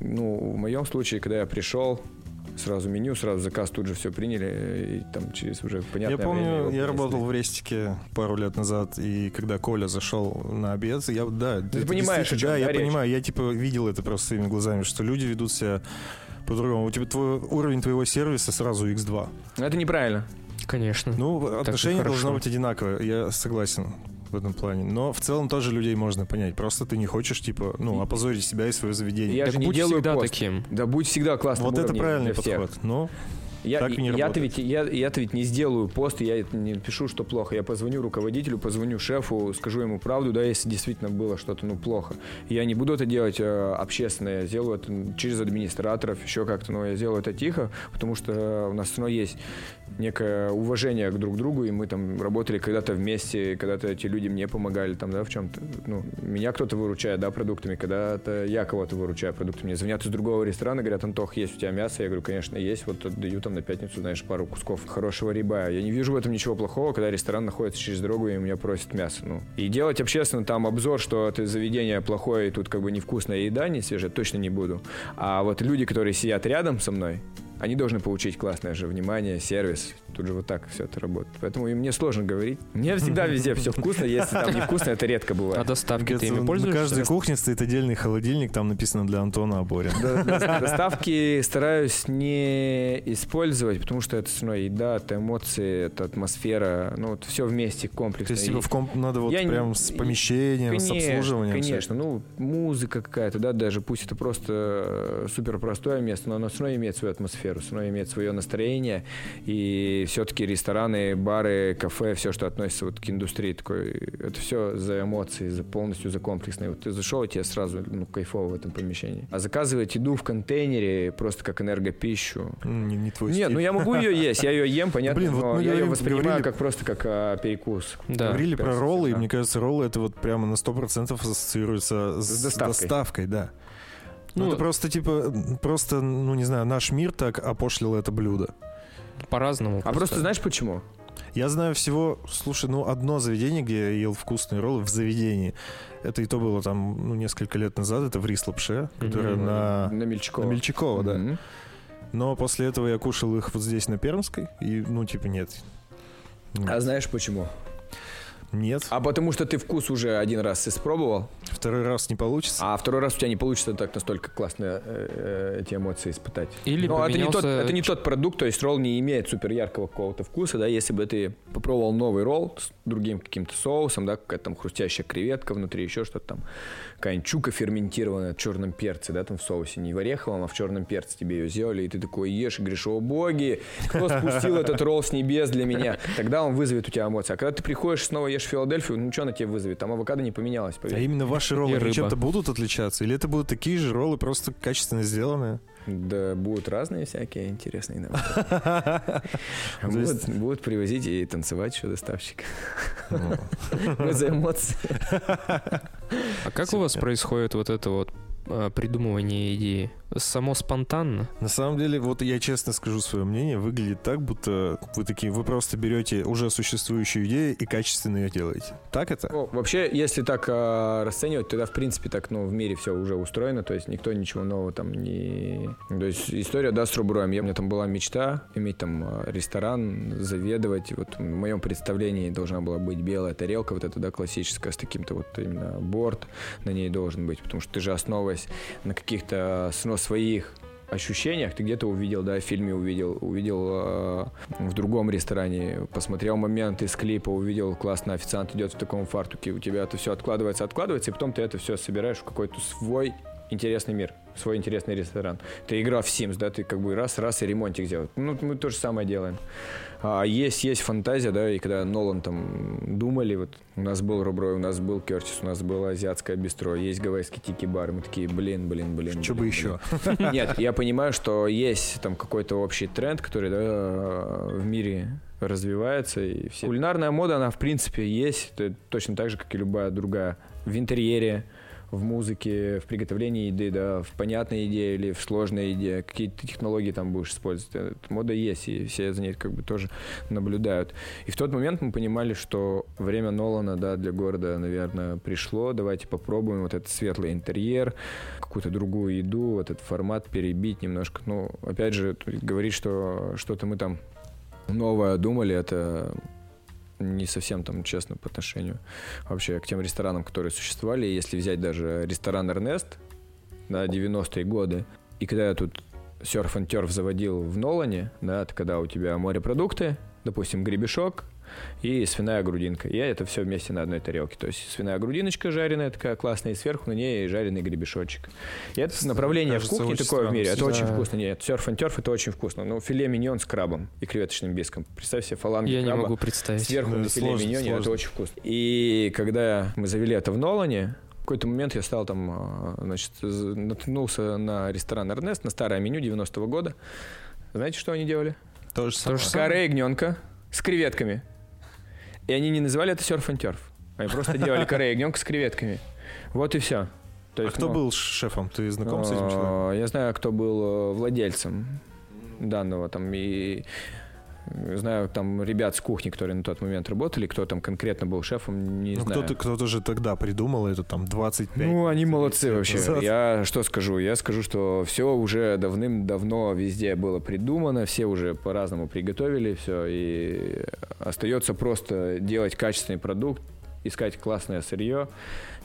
Ну, в моем случае, когда я пришел, сразу меню, сразу заказ тут же все приняли, и там через уже понятное Я время помню, я принесли. работал в Рестике пару лет назад, и когда Коля зашел на обед, я, да, Ты это понимаешь, да, я речь? понимаю, я типа видел это просто своими глазами, что люди ведут себя по-другому. У тебя твой уровень твоего сервиса сразу x2. Но это неправильно. Конечно. Ну, отношение должно быть одинаковое, я согласен в этом плане. Но в целом тоже людей можно понять. Просто ты не хочешь, типа, ну, опозорить себя и свое заведение. Я так же не будь делаю всегда пост. таким. Да будь всегда классным вот это правильный для всех. подход. Ну, Я, Так и не я-то ведь, я, я-то ведь не сделаю пост, я не пишу, что плохо. Я позвоню руководителю, позвоню шефу, скажу ему правду, да, если действительно было что-то, ну, плохо. Я не буду это делать э, общественно, я сделаю это через администраторов, еще как-то, но я сделаю это тихо, потому что у нас все равно есть некое уважение к друг другу, и мы там работали когда-то вместе, когда-то эти люди мне помогали там, да, в чем-то. Ну, меня кто-то выручает, да, продуктами, когда-то я кого-то выручаю продуктами. Мне звонят из другого ресторана, говорят, Антох, есть у тебя мясо? Я говорю, конечно, есть, вот отдаю там на пятницу, знаешь, пару кусков хорошего риба. Я не вижу в этом ничего плохого, когда ресторан находится через дорогу, и меня просят мясо. Ну, и делать общественно там обзор, что это заведение плохое, и тут как бы невкусная еда, не свежая, точно не буду. А вот люди, которые сидят рядом со мной, они должны получить классное же внимание, сервис. Тут же вот так все это работает. Поэтому и мне сложно говорить. Мне всегда везде все вкусно. Если там невкусно, это редко А бывает. доставки ты ими на пользуешься? каждой кухне стоит отдельный холодильник, там написано для Антона Аборин. До- до- Доставки стараюсь не использовать, потому что это все равно еда, это эмоции, это атмосфера. Ну, вот все вместе То комплексно. есть, типа, в комп надо вот Я не- прям с помещением, с обслуживанием. Конечно, ну, музыка какая-то, да, даже пусть это просто супер простое место, но оно все равно имеет свою атмосферу, все равно имеет свое настроение. И все-таки рестораны, бары, кафе, все, что относится вот к индустрии такой, это все за эмоции, за полностью за комплексные. Вот ты зашел, и тебе сразу ну, кайфово в этом помещении. А заказывать еду в контейнере просто как энергопищу. Не, не твой Нет, стиль. ну я могу ее есть, я ее ем, понятно, Блин, вот но я ее воспринимаю говорили- как просто как а, перекус. Да. Говорили про роллы, и да. мне кажется, роллы это вот прямо на 100% ассоциируется с, С доставкой. доставкой, да. Ну, Ну, это просто, типа, просто, ну, не знаю, наш мир так опошлил это блюдо. По-разному. А просто знаешь почему? Я знаю всего, слушай, ну, одно заведение, где я ел вкусные роллы в заведении. Это и то было там, ну, несколько лет назад, это в Рислапше, которое на... На Мельчикова. На Мельчакова, да. Но после этого я кушал их вот здесь, на Пермской, и, ну, типа, нет. Нет. А знаешь почему? Нет. А потому что ты вкус уже один раз испробовал, Второй раз не получится. а второй раз у тебя не получится так настолько классно э, э, эти эмоции испытать. Или Но это не, тот, поменялся это не тот продукт, то есть ролл не имеет супер яркого какого-то вкуса, да, если бы ты попробовал новый ролл с другим каким-то соусом, да, какая-то там хрустящая креветка внутри, еще что-то там, какая-нибудь чука ферментированная в черном перце, да, там в соусе, не в ореховом, а в черном перце тебе ее сделали, и ты такой ешь и говоришь, о боги, кто спустил этот ролл с небес для меня? Тогда он вызовет у тебя эмоции. А когда ты приходишь, снова ешь Филадельфию, ну что она тебе вызовет? Там авокадо не поменялось, А поверь. именно ваши роллы чем-то будут отличаться? Или это будут такие же роллы, просто качественно сделанные? Да будут разные всякие интересные есть- Будут, будут привозить и танцевать еще доставщик. Мы за эмоции. А как у вас происходит вот это вот придумывание идеи? Само спонтанно? На самом деле, вот я честно скажу свое мнение, выглядит так, будто вы такие, вы просто берете уже существующую идею и качественно ее делаете. Так это? О, вообще, если так а, расценивать, тогда в принципе так, ну, в мире все уже устроено, то есть никто ничего нового там не... То есть история, да, с Руброем. Я, у меня там была мечта иметь там а, ресторан, заведовать. Вот в моем представлении должна была быть белая тарелка, вот эта, да, классическая, с таким-то вот именно борт на ней должен быть, потому что ты же основываясь на каких-то ну, своих ощущениях, ты где-то увидел, да, в фильме увидел, увидел э, в другом ресторане, посмотрел момент из клипа, увидел, классно, официант идет в таком фартуке, у тебя это все откладывается, откладывается, и потом ты это все собираешь в какой-то свой интересный мир, свой интересный ресторан. Ты играл в Sims, да, ты как бы раз-раз и ремонтик делал. Ну, мы то же самое делаем. А есть, есть фантазия, да, и когда Нолан там думали, вот у нас был Руброй, у нас был Кертис, у нас было азиатское бистро, есть гавайский тики-бар, мы такие, блин, блин, блин. Что бы еще? Нет, я понимаю, что есть там какой-то общий тренд, который, да, в мире развивается, и все. Кулинарная мода, она в принципе есть, точно так же, как и любая другая. В интерьере, в музыке, в приготовлении еды, да, в понятной еде или в сложной еде, какие то технологии там будешь использовать. Эта мода есть, и все за ней как бы тоже наблюдают. И в тот момент мы понимали, что время Нолана, да, для города, наверное, пришло. Давайте попробуем вот этот светлый интерьер, какую-то другую еду, вот этот формат перебить немножко. Ну, опять же, говорить, что что-то мы там новое думали, это не совсем там честно по отношению вообще к тем ресторанам, которые существовали. Если взять даже ресторан Эрнест, да, 90-е годы, и когда я тут серф and терф заводил в Нолане, да, это когда у тебя морепродукты, допустим, гребешок, и свиная грудинка. Я это все вместе на одной тарелке. То есть свиная грудиночка жареная такая классная, и сверху на ней жареный гребешочек. И это направление Кажется, в кухне такое в мире. Это да. очень вкусно. Нет, серф and терф это очень вкусно. Ну, филе миньон с крабом и креветочным биском. Представь себе фаланги Я краба. не могу представить. Сверху да, на филе сложно, миньоне, сложно. это очень вкусно. И когда мы завели это в Нолане, в какой-то момент я стал там, а, значит, наткнулся на ресторан Эрнест, на старое меню 90-го года. Знаете, что они делали? То же самое. Каре ягненка с креветками. И они не называли это серф and терф. Они просто делали каре ягненка с креветками. Вот и все. То есть, а кто ну, был шефом? Ты знаком с этим человеком? Я знаю, кто был э, владельцем данного там и Знаю там ребят с кухни, которые на тот момент работали, кто там конкретно был шефом, не ну, знаю. Кто-то, кто-то же тогда придумал это там 25. Ну, они молодцы вообще. Назад. Я что скажу? Я скажу, что все уже давным-давно везде было придумано, все уже по-разному приготовили все, и остается просто делать качественный продукт, искать классное сырье,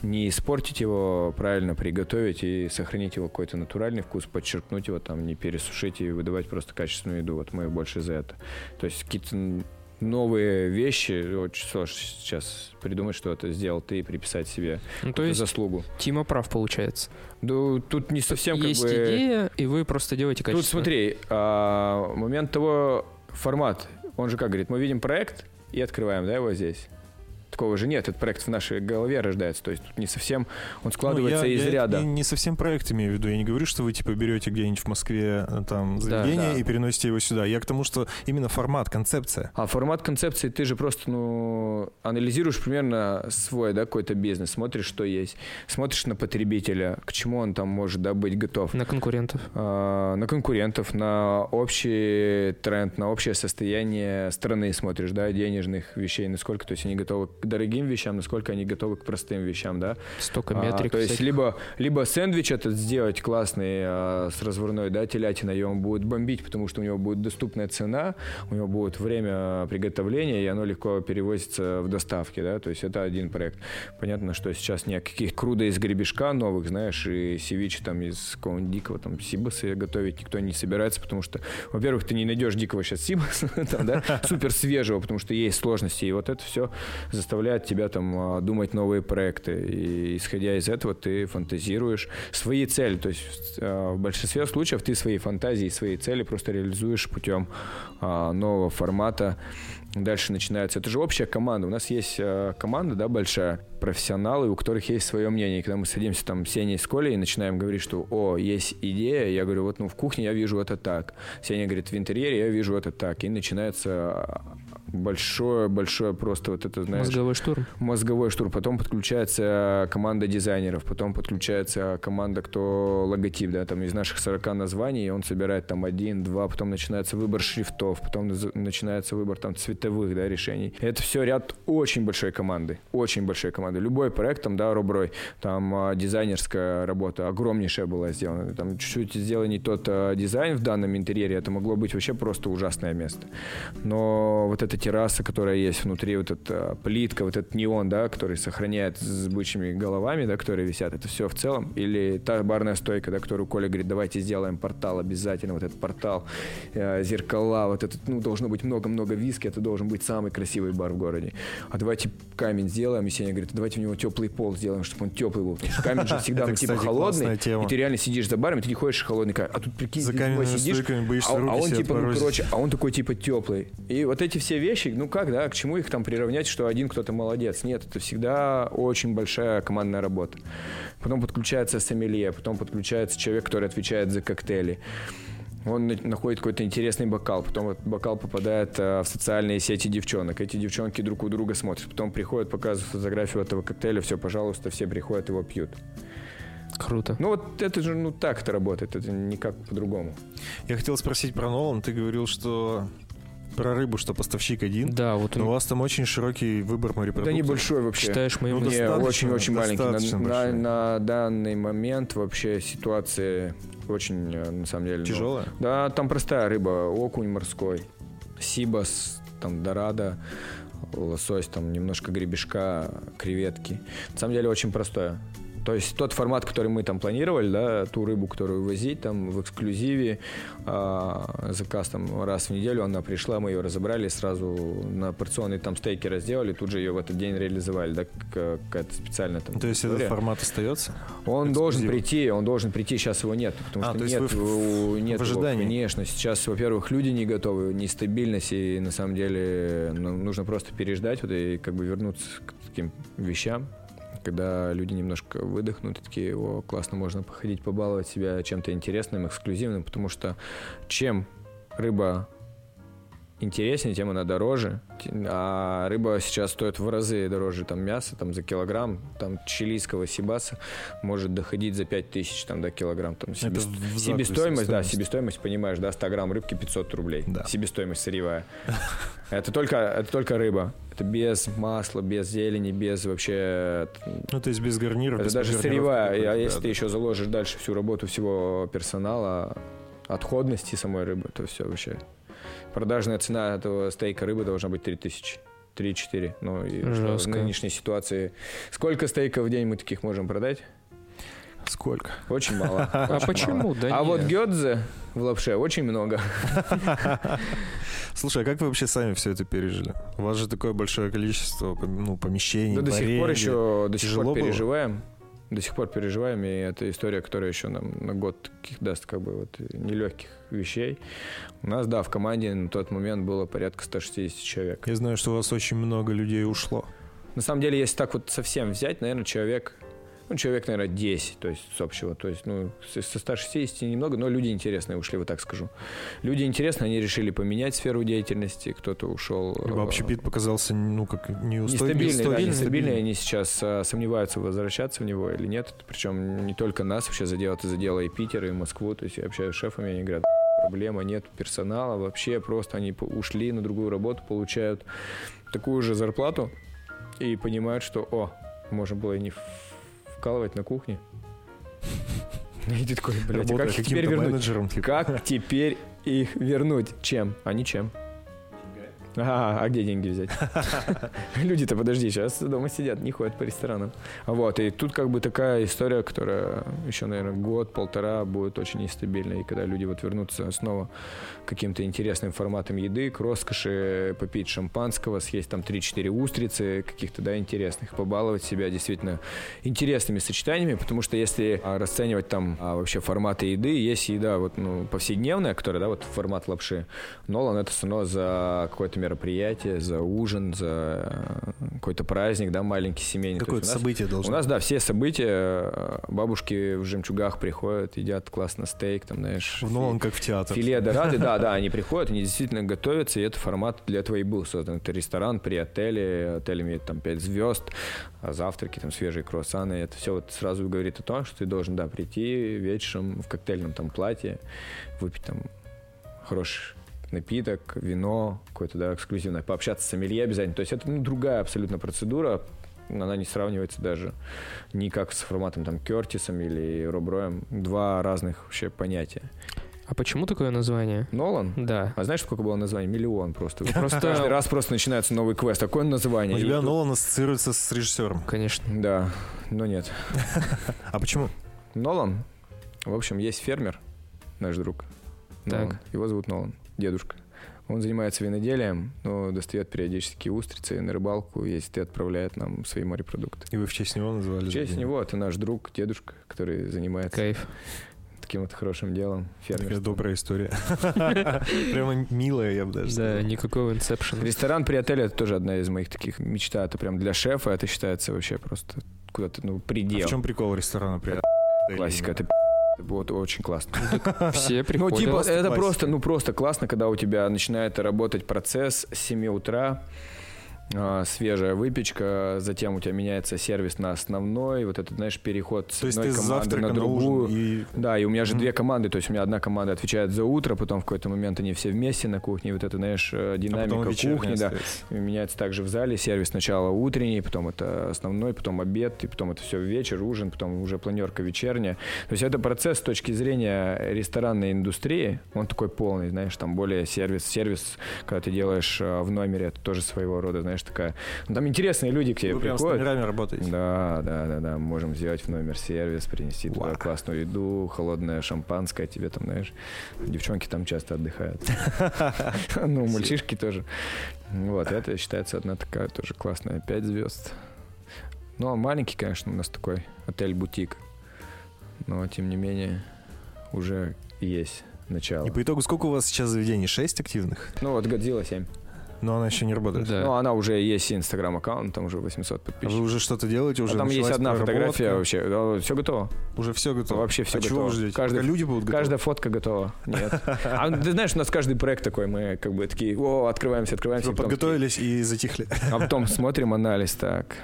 не испортить его, правильно приготовить и сохранить его какой-то натуральный вкус, подчеркнуть его, там, не пересушить и выдавать просто качественную еду. Вот мы больше за это. То есть какие-то новые вещи, очень сложно сейчас придумать что-то, сделал ты и приписать себе ну, то есть заслугу. Тима прав получается. Да, тут не совсем Есть как бы... идея, и вы просто делаете качественно. Тут смотри, а, момент того, формат, он же как говорит, мы видим проект и открываем, да, его здесь такого же нет. Этот проект в нашей голове рождается. То есть тут не совсем он складывается ну, я, из я ряда. Не, не совсем проект имею в виду. Я не говорю, что вы типа берете где-нибудь в Москве э, там заведение да, да. и переносите его сюда. Я к тому, что именно формат, концепция. А формат концепции ты же просто ну анализируешь примерно свой да какой-то бизнес, смотришь, что есть, смотришь на потребителя, к чему он там может да, быть готов. На конкурентов. А, на конкурентов, на общий тренд, на общее состояние страны смотришь, да, денежных вещей, насколько то есть они готовы дорогим вещам, насколько они готовы к простым вещам, да. Столько метрик. А, то есть либо, либо сэндвич этот сделать классный а, с разварной, да, телятиной, и он будет бомбить, потому что у него будет доступная цена, у него будет время приготовления, и оно легко перевозится в доставке, да, то есть это один проект. Понятно, что сейчас не каких круда из гребешка новых, знаешь, и севичи там из какого-нибудь дикого там сибаса готовить никто не собирается, потому что, во-первых, ты не найдешь дикого сейчас сибаса, да, супер свежего, потому что есть сложности, и вот это все заставляет заставляет тебя там а, думать новые проекты. И исходя из этого ты фантазируешь свои цели. То есть а, в большинстве случаев ты свои фантазии, свои цели просто реализуешь путем а, нового формата. Дальше начинается. Это же общая команда. У нас есть команда, да, большая, профессионалы, у которых есть свое мнение. И когда мы садимся там с Сеней с Колей и начинаем говорить, что, о, есть идея, я говорю, вот ну в кухне я вижу это так. Сеня говорит, в интерьере я вижу это так. И начинается большое-большое просто вот это, знаешь... Мозговой штурм. Мозговой штурм. Потом подключается команда дизайнеров, потом подключается команда, кто логотип, да, там из наших 40 названий, он собирает там один, два, потом начинается выбор шрифтов, потом начинается выбор там цветовых, да, решений. Это все ряд очень большой команды, очень большой команды. Любой проект, там, да, Руброй, там а, дизайнерская работа огромнейшая была сделана. Там чуть-чуть сделан не тот а, дизайн в данном интерьере, это могло быть вообще просто ужасное место. Но вот это терраса, которая есть внутри, вот эта плитка, плитка, вот этот неон, да, который сохраняет с бычьими головами, да, которые висят, это все в целом? Или та барная стойка, да, которую Коля говорит, давайте сделаем портал обязательно, вот этот портал, э, зеркала, вот этот, ну, должно быть много-много виски, это должен быть самый красивый бар в городе. А давайте камень сделаем, и Сеня говорит, давайте у него теплый пол сделаем, чтобы он теплый был, потому что камень же всегда, ну, типа, холодный, и ты реально сидишь за баром, и ты не ходишь холодный камень, а тут, прикинь, За каменными сидишь, а, а он типа, ну, короче, а он такой типа теплый. И вот эти все вещи, ну как, да, к чему их там приравнять, что один кто-то молодец? Нет, это всегда очень большая командная работа. Потом подключается сомелье, потом подключается человек, который отвечает за коктейли. Он на- находит какой-то интересный бокал, потом этот бокал попадает э, в социальные сети девчонок. Эти девчонки друг у друга смотрят, потом приходят, показывают фотографию этого коктейля, все, пожалуйста, все приходят, его пьют. Круто. Ну вот это же, ну так это работает, это никак по-другому. Я хотел спросить про Нолан. Ты говорил, что про рыбу, что поставщик один. Да, вот Но у вас там очень широкий выбор Да морепродуктов. небольшой вообще. считаешь моим... Ну, Не, очень-очень маленький. На, на- на данный момент вообще ситуация очень, э, на самом деле... ну, Тяжелая? да, там простая рыба, окунь морской, сибас, там дорадо, лосось, там немножко гребешка, креветки. На самом деле очень простое. То есть тот формат, который мы там планировали, да, ту рыбу, которую возить там в эксклюзиве, а, заказ там раз в неделю, она пришла, мы ее разобрали, сразу на порционные там стейки разделали, тут же ее в этот день реализовали, да, как- какая-то специальная там То есть история. этот формат остается? Он должен прийти, он должен прийти, сейчас его нет, потому А, что нет, вы нет в его, ожидании? конечно. Сейчас, во-первых, люди не готовы, нестабильность, и на самом деле ну, нужно просто переждать вот, и как бы вернуться к таким вещам, когда люди немножко выдохнут, и такие, о, классно, можно походить, побаловать себя чем-то интересным, эксклюзивным, потому что чем рыба интереснее, тем она дороже. А рыба сейчас стоит в разы дороже там мяса, там за килограмм, там чилийского сибаса может доходить за 5000 там до килограмм. Там, закусе себестоимость, да, стоимость. себестоимость, понимаешь, да, 100 грамм рыбки 500 рублей. Да. Себестоимость сырьевая. Это только, это только рыба. Это без масла, без зелени, без вообще... Ну, то есть без гарнира, Это без даже сырьевая. А да, если да. ты еще заложишь дальше всю работу всего персонала, отходности самой рыбы, то все вообще. Продажная цена этого стейка рыбы должна быть 3000. 3-4. Ну и что в Жестко. нынешней ситуации... Сколько стейков в день мы таких можем продать? Сколько? Очень мало. А Очень почему? Да. А вот гёдзе в лапше очень много. Слушай, а как вы вообще сами все это пережили? У вас же такое большое количество ну, помещений, Да до сих пор еще до сих пор было? До сих пор переживаем, и это история, которая еще нам на год таких даст как бы вот нелегких вещей. У нас, да, в команде на тот момент было порядка 160 человек. Я знаю, что у вас очень много людей ушло. На самом деле, если так вот совсем взять, наверное, человек, ну, человек, наверное, 10, то есть с общего. То есть, ну, со 160 немного, но люди интересные ушли, вот так скажу. Люди интересные, они решили поменять сферу деятельности, кто-то ушел... Либо э, общепит показался, ну, как неустойчивый. Нестабильный, да, нестабильный. Они сейчас а, сомневаются, возвращаться в него или нет. Причем не только нас вообще задело, это задело и Питер, и Москву. То есть я общаюсь с шефами, они говорят, проблема нет персонала вообще, просто они ушли на другую работу, получают такую же зарплату и понимают, что, о, можно было и не вкалывать на кухне. И ты такой, блядь, а как теперь вернуть? типа. Как теперь их вернуть? Чем? А ничем. А, а где деньги взять? Люди-то, подожди, сейчас дома сидят, не ходят по ресторанам. Вот, и тут как бы такая история, которая еще, наверное, год-полтора будет очень нестабильной. И когда люди вот вернутся снова каким-то интересным форматам еды, к роскоши, попить шампанского, съесть там 3-4 устрицы каких-то, да, интересных, побаловать себя действительно интересными сочетаниями, потому что если а, расценивать там а, вообще форматы еды, есть еда вот, ну, повседневная, которая, да, вот формат лапши. Нолан это все равно за какое-то мероприятие, за ужин, за э, какой-то праздник, да, маленький семейный. То Какое-то у событие у должно нас, да, все события, э, бабушки в жемчугах приходят, едят классно стейк, там, знаешь, В Нолан как в театр. Филе дорады, да, да, они приходят, они действительно готовятся, и это формат для этого и был создан. Это ресторан при отеле, отель имеет там 5 звезд, а завтраки, там свежие круассаны, это все вот сразу говорит о том, что ты должен, да, прийти вечером в коктейльном там платье, выпить там хороший напиток, вино, какое-то, да, эксклюзивное, пообщаться с сомелье обязательно. То есть это ну, другая абсолютно процедура, она не сравнивается даже никак с форматом там Кертисом или Роброем. Два разных вообще понятия. А почему такое название? Нолан? Да. А знаешь, сколько было названий? Миллион просто. Просто- Каждый раз просто начинается новый квест. Такое название. У тебя тут- Нолан ассоциируется с режиссером. Конечно. Да, но нет. А почему? Нолан, в общем, есть фермер, наш друг. Так. Нолан. Его зовут Нолан, дедушка. Он занимается виноделием, но достает периодически устрицы на рыбалку, ездит и отправляет нам свои морепродукты. И вы в честь него назвали? В честь него это наш друг, дедушка, который занимается Кайф. таким вот хорошим делом, Такая добрая история. Прямо милая, я бы даже Да, сказал. никакого инсепшн. Ресторан при отеле это тоже одна из моих таких мечта. Это прям для шефа это считается вообще просто куда-то, ну, А предел. в чем прикол ресторана? при Классика, это вот очень классно. Все Ну, приходят. типа, Просто это просто, ну, просто классно, когда у тебя начинает работать процесс с 7 утра, свежая выпечка, затем у тебя меняется сервис на основной, вот этот, знаешь, переход с То одной команды на на другую. ужин и... Да, и у меня же Мгм. две команды, то есть у меня одна команда отвечает за утро, потом в какой-то момент они все вместе на кухне, вот это, знаешь, э, а динамика вечерняя кухни, да. И Меняется также в зале, сервис сначала утренний, потом это основной, потом обед, и потом это все вечер, ужин, потом уже планерка вечерняя. То есть это процесс с точки зрения ресторанной индустрии, он такой полный, знаешь, там более сервис. Сервис, когда ты делаешь э, в номере, это тоже своего рода, знаешь, такая... ну, там интересные люди к тебе Вы прям с приходят. номерами работаете? Да, да, да, да. Можем сделать в номер сервис, принести туда Вау. классную еду, холодное шампанское тебе там, знаешь. Девчонки там часто отдыхают. Ну, мальчишки тоже. Вот, это считается одна такая тоже классная. Пять звезд. Ну, а маленький, конечно, у нас такой отель-бутик. Но, тем не менее, уже есть начало. И по итогу сколько у вас сейчас заведений? Шесть активных? Ну, вот Годзилла 7. Но она еще не работает. Да. Ну, она уже есть инстаграм-аккаунт, там уже 800 А вы подписчиков. уже что-то делаете? Уже А там есть одна проработка? фотография вообще. Все готово. Уже все готово? Вообще всё а чего готово. вы ждете? Каждый- люди будут готовы? Каждая фотка готова. Нет. А ты знаешь, у нас каждый проект такой, мы как бы такие, о, открываемся, открываемся. Вы подготовились и затихли. А потом смотрим анализ, так.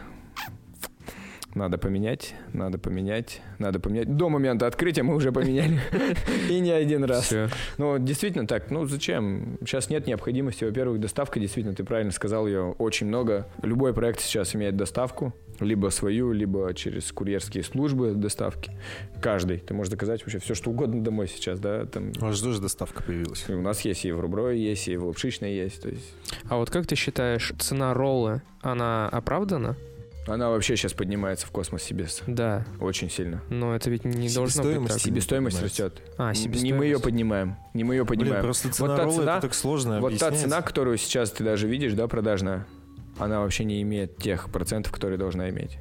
Надо поменять, надо поменять, надо поменять. До момента открытия мы уже поменяли. И не один раз. Ну, действительно так. Ну, зачем? Сейчас нет необходимости. Во-первых, доставка, действительно, ты правильно сказал, ее очень много. Любой проект сейчас имеет доставку. Либо свою, либо через курьерские службы доставки. Каждый. Ты можешь заказать вообще все, что угодно домой сейчас, да? Там У вас же тоже доставка появилась. и у нас есть и в Руброе есть, и в Лапшичной есть. То есть А вот как ты считаешь, цена роллы, она оправдана? Она вообще сейчас поднимается в космос себе Да. очень сильно. Но это ведь не должно быть Себестоимость так. себе- Себестоимость растет. А, Не себестоимость. мы ее поднимаем. Не мы ее Блин, поднимаем. просто цена та ролла цена- это так сложно Вот та объясняется. цена, которую сейчас ты даже видишь, да, продажная, она вообще не имеет тех процентов, которые должна иметь.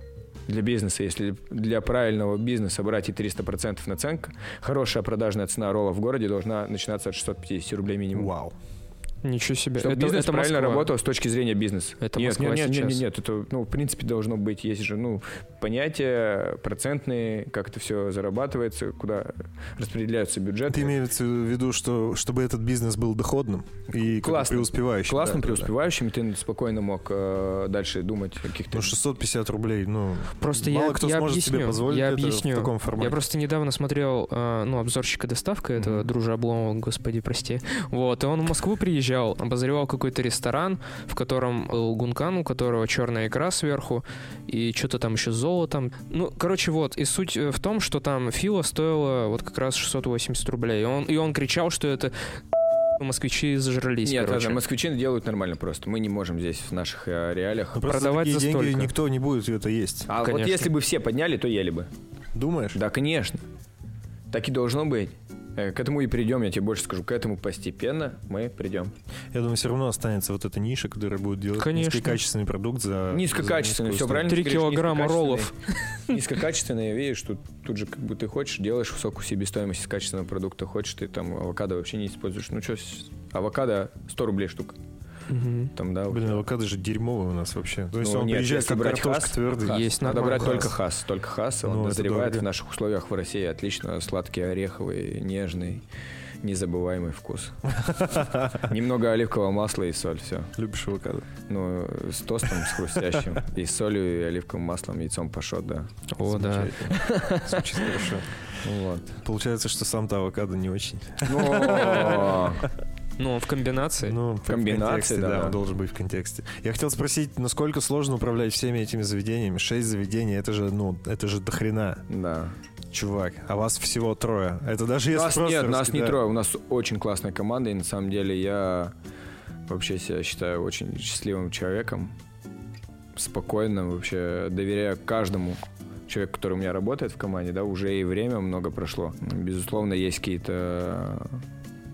Для бизнеса, если для правильного бизнеса брать и 300% наценка, хорошая продажная цена ролла в городе должна начинаться от 650 рублей минимум. Вау. Ничего себе. Чтобы это, бизнес это правильно Москва. работал с точки зрения бизнеса. Это нет, Москва нет, нет, нет, сейчас. нет, нет, это, ну, в принципе, должно быть. Есть же, ну, понятия процентные, как это все зарабатывается, куда распределяются бюджеты. Ты имеется в виду, что чтобы этот бизнес был доходным и Классным. преуспевающим. Классным, да, да, да. преуспевающим, и ты спокойно мог э, дальше думать о каких-то... Ну, 650 рублей, ну, Просто мало я, кто я сможет объясню, себе позволить я это объясню. в таком формате. Я просто недавно смотрел, э, ну, обзорщика доставка, этого Мгм. дружа Обломова, господи, прости. Вот, и он в Москву приезжал, обозревал какой-то ресторан, в котором был гункан, у которого черная икра сверху, и что-то там еще золотом. Ну, короче, вот, и суть э, в том, что там фила стоила вот как раз 680 рублей. И он, и он кричал, что это москвичи зажрались, Нет, короче. ладно, москвичи делают нормально просто. Мы не можем здесь в наших э, реалиях. Продавать за деньги столько. никто не будет это есть. А вот конечно. если бы все подняли, то ели бы. Думаешь? Да, конечно. Так и должно быть. Э, К этому и придем, я тебе больше скажу. К этому постепенно мы придем. Я думаю, все равно останется вот эта ниша, которая будет делать Конечно. низкокачественный продукт за... Низкокачественный, за все правильно? Три ты говоришь, килограмма низкокачественный. роллов. Низкокачественные, видишь, тут, тут же как бы ты хочешь, делаешь высокую себестоимость из качественного продукта, хочешь, ты там авокадо вообще не используешь. Ну что, авокадо 100 рублей штука. Мгм. Там, да, Блин, авокадо же дерьмовый у нас вообще. То есть Ну, он нет, приезжает как брать хас, твердый. хас. Есть Надо брать только хас. хас. Только хас, он Ну, назревает дорого. в наших условиях в России отлично. Сладкий, ореховый, нежный, незабываемый вкус. Немного оливкового масла и соль, все. Любишь авокадо? Ну, с тостом, с хрустящим. И с солью, и оливковым маслом, яйцом пашот, да. О, да. Звучит хорошо. Вот. Получается, что сам-то авокадо не очень. Ну, в комбинации. Ну, в комбинации, контексте, да, да, он должен быть в контексте. Я хотел спросить, насколько сложно управлять всеми этими заведениями? Шесть заведений, это же, ну, это же дохрена. Да. Чувак, а вас всего трое. Это даже если нас просто нет, нас не трое. У нас очень классная команда, и на самом деле я вообще себя считаю очень счастливым человеком, спокойным, вообще доверяю каждому человеку, который у меня работает в команде, да, уже и время много прошло. Безусловно, есть какие-то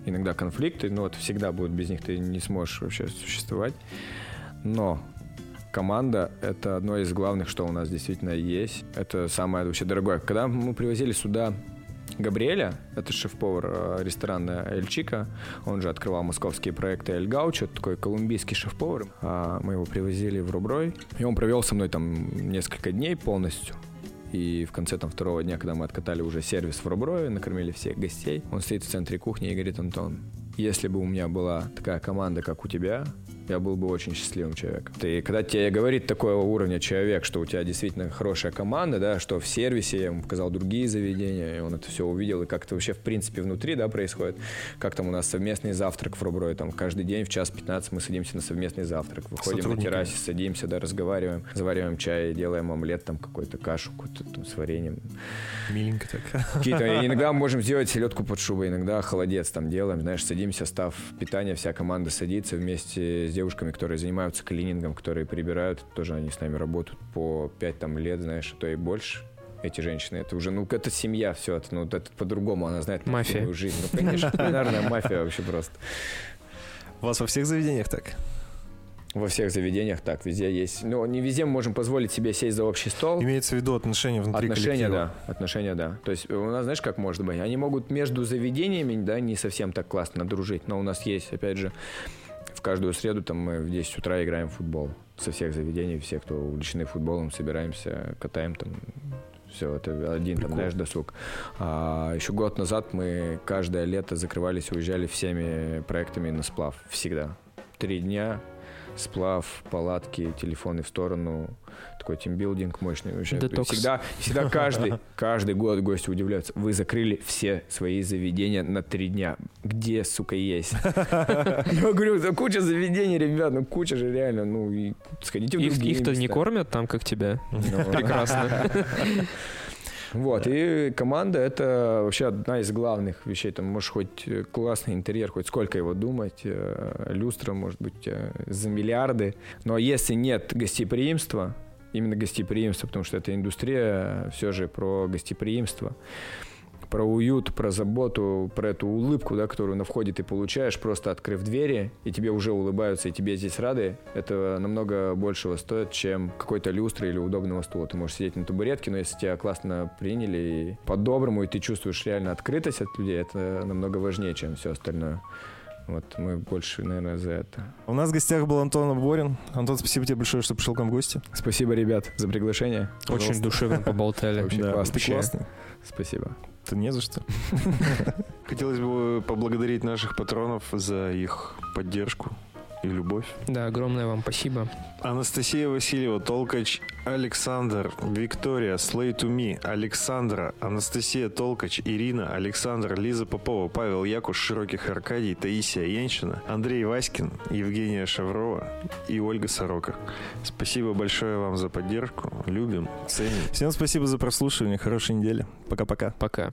иногда конфликты, но вот всегда будут, без них ты не сможешь вообще существовать. Но команда — это одно из главных, что у нас действительно есть. Это самое вообще дорогое. Когда мы привозили сюда Габриэля, это шеф-повар э, ресторана Эль Чика, он же открывал московские проекты Эль Гаучо, такой колумбийский шеф-повар. А мы его привозили в Руброй, и он провел со мной там несколько дней полностью. И в конце там второго дня, когда мы откатали уже сервис в Руброве, накормили всех гостей, он стоит в центре кухни и говорит, Антон, если бы у меня была такая команда, как у тебя, я был бы очень счастливым человеком. И когда тебе говорит такого уровня человек, что у тебя действительно хорошая команда, да, что в сервисе, я ему показал другие заведения, и он это все увидел, и как это вообще в принципе внутри, да, происходит. Как там у нас совместный завтрак в Руброе, там каждый день в час 15 мы садимся на совместный завтрак, выходим на террасе, садимся, да, разговариваем, завариваем чай, делаем омлет, там какой-то кашу какую-то там с вареньем, Миленько так. Какие-то, иногда можем сделать селедку под шубой, иногда холодец там делаем, знаешь, садимся, став питания, вся команда садится вместе девушками, которые занимаются клинингом, которые прибирают, тоже они с нами работают по 5 там лет, знаешь, а то и больше. Эти женщины, это уже, ну, это семья, все, это, ну, это по-другому, она знает Мафия. свою жизнь. Ну, конечно, кулинарная мафия вообще просто. У вас во всех заведениях так? Во всех заведениях так, везде есть. Но не везде мы можем позволить себе сесть за общий стол. Имеется в виду отношения внутри Отношения, коллектива. да. Отношения, да. То есть у нас, знаешь, как может быть? Они могут между заведениями, да, не совсем так классно дружить, но у нас есть, опять же, в каждую среду там мы в 10 утра играем в футбол. Со всех заведений, все, кто увлечены футболом, собираемся, катаем там все, это один там, Прикол. знаешь, досуг. А еще год назад мы каждое лето закрывались, уезжали всеми проектами на сплав. Всегда. Три дня, сплав, палатки, телефоны в сторону. Такой тимбилдинг мощный. Вообще. Детокс. Всегда, всегда каждый, каждый год гости удивляются. Вы закрыли все свои заведения на три дня. Где, сука, есть? Я говорю, да куча заведений, ребят, ну куча же реально. Ну, и сходите в другие их-то не кормят там, как тебя. Ну, Прекрасно. Вот, и команда — это вообще одна из главных вещей. Там можешь хоть э, классный интерьер, хоть сколько его думать, э, люстра, может быть, э, за миллиарды. Но если нет гостеприимства, именно гостеприимства, потому что эта индустрия все же про гостеприимство, про уют, про заботу, про эту улыбку, да, которую на входе ты получаешь, просто открыв двери, и тебе уже улыбаются, и тебе здесь рады, это намного большего стоит, чем какой-то люстры или удобного стула. Ты можешь сидеть на табуретке, но если тебя классно приняли и по-доброму, и ты чувствуешь реально открытость от людей, это намного важнее, чем все остальное. Вот мы больше, наверное, за это. У нас в гостях был Антон Аборин. Антон, спасибо тебе большое, что пришел к нам в гости. Спасибо, ребят, за приглашение. Очень душевно поболтали. Вообще Да, классно. Спасибо. Ты не за что. Хотелось бы поблагодарить наших патронов за их поддержку и любовь. Да, огромное вам спасибо. Анастасия Васильева, Толкач, Александр, Виктория, Slay to Me, Александра, Анастасия Толкач, Ирина, Александр, Лиза Попова, Павел Якуш, Широких Аркадий, Таисия Янщина, Андрей Васькин, Евгения Шаврова и Ольга Сорока. Спасибо большое вам за поддержку. Любим, ценим. Всем спасибо за прослушивание. Хорошей недели. Пока-пока. Пока.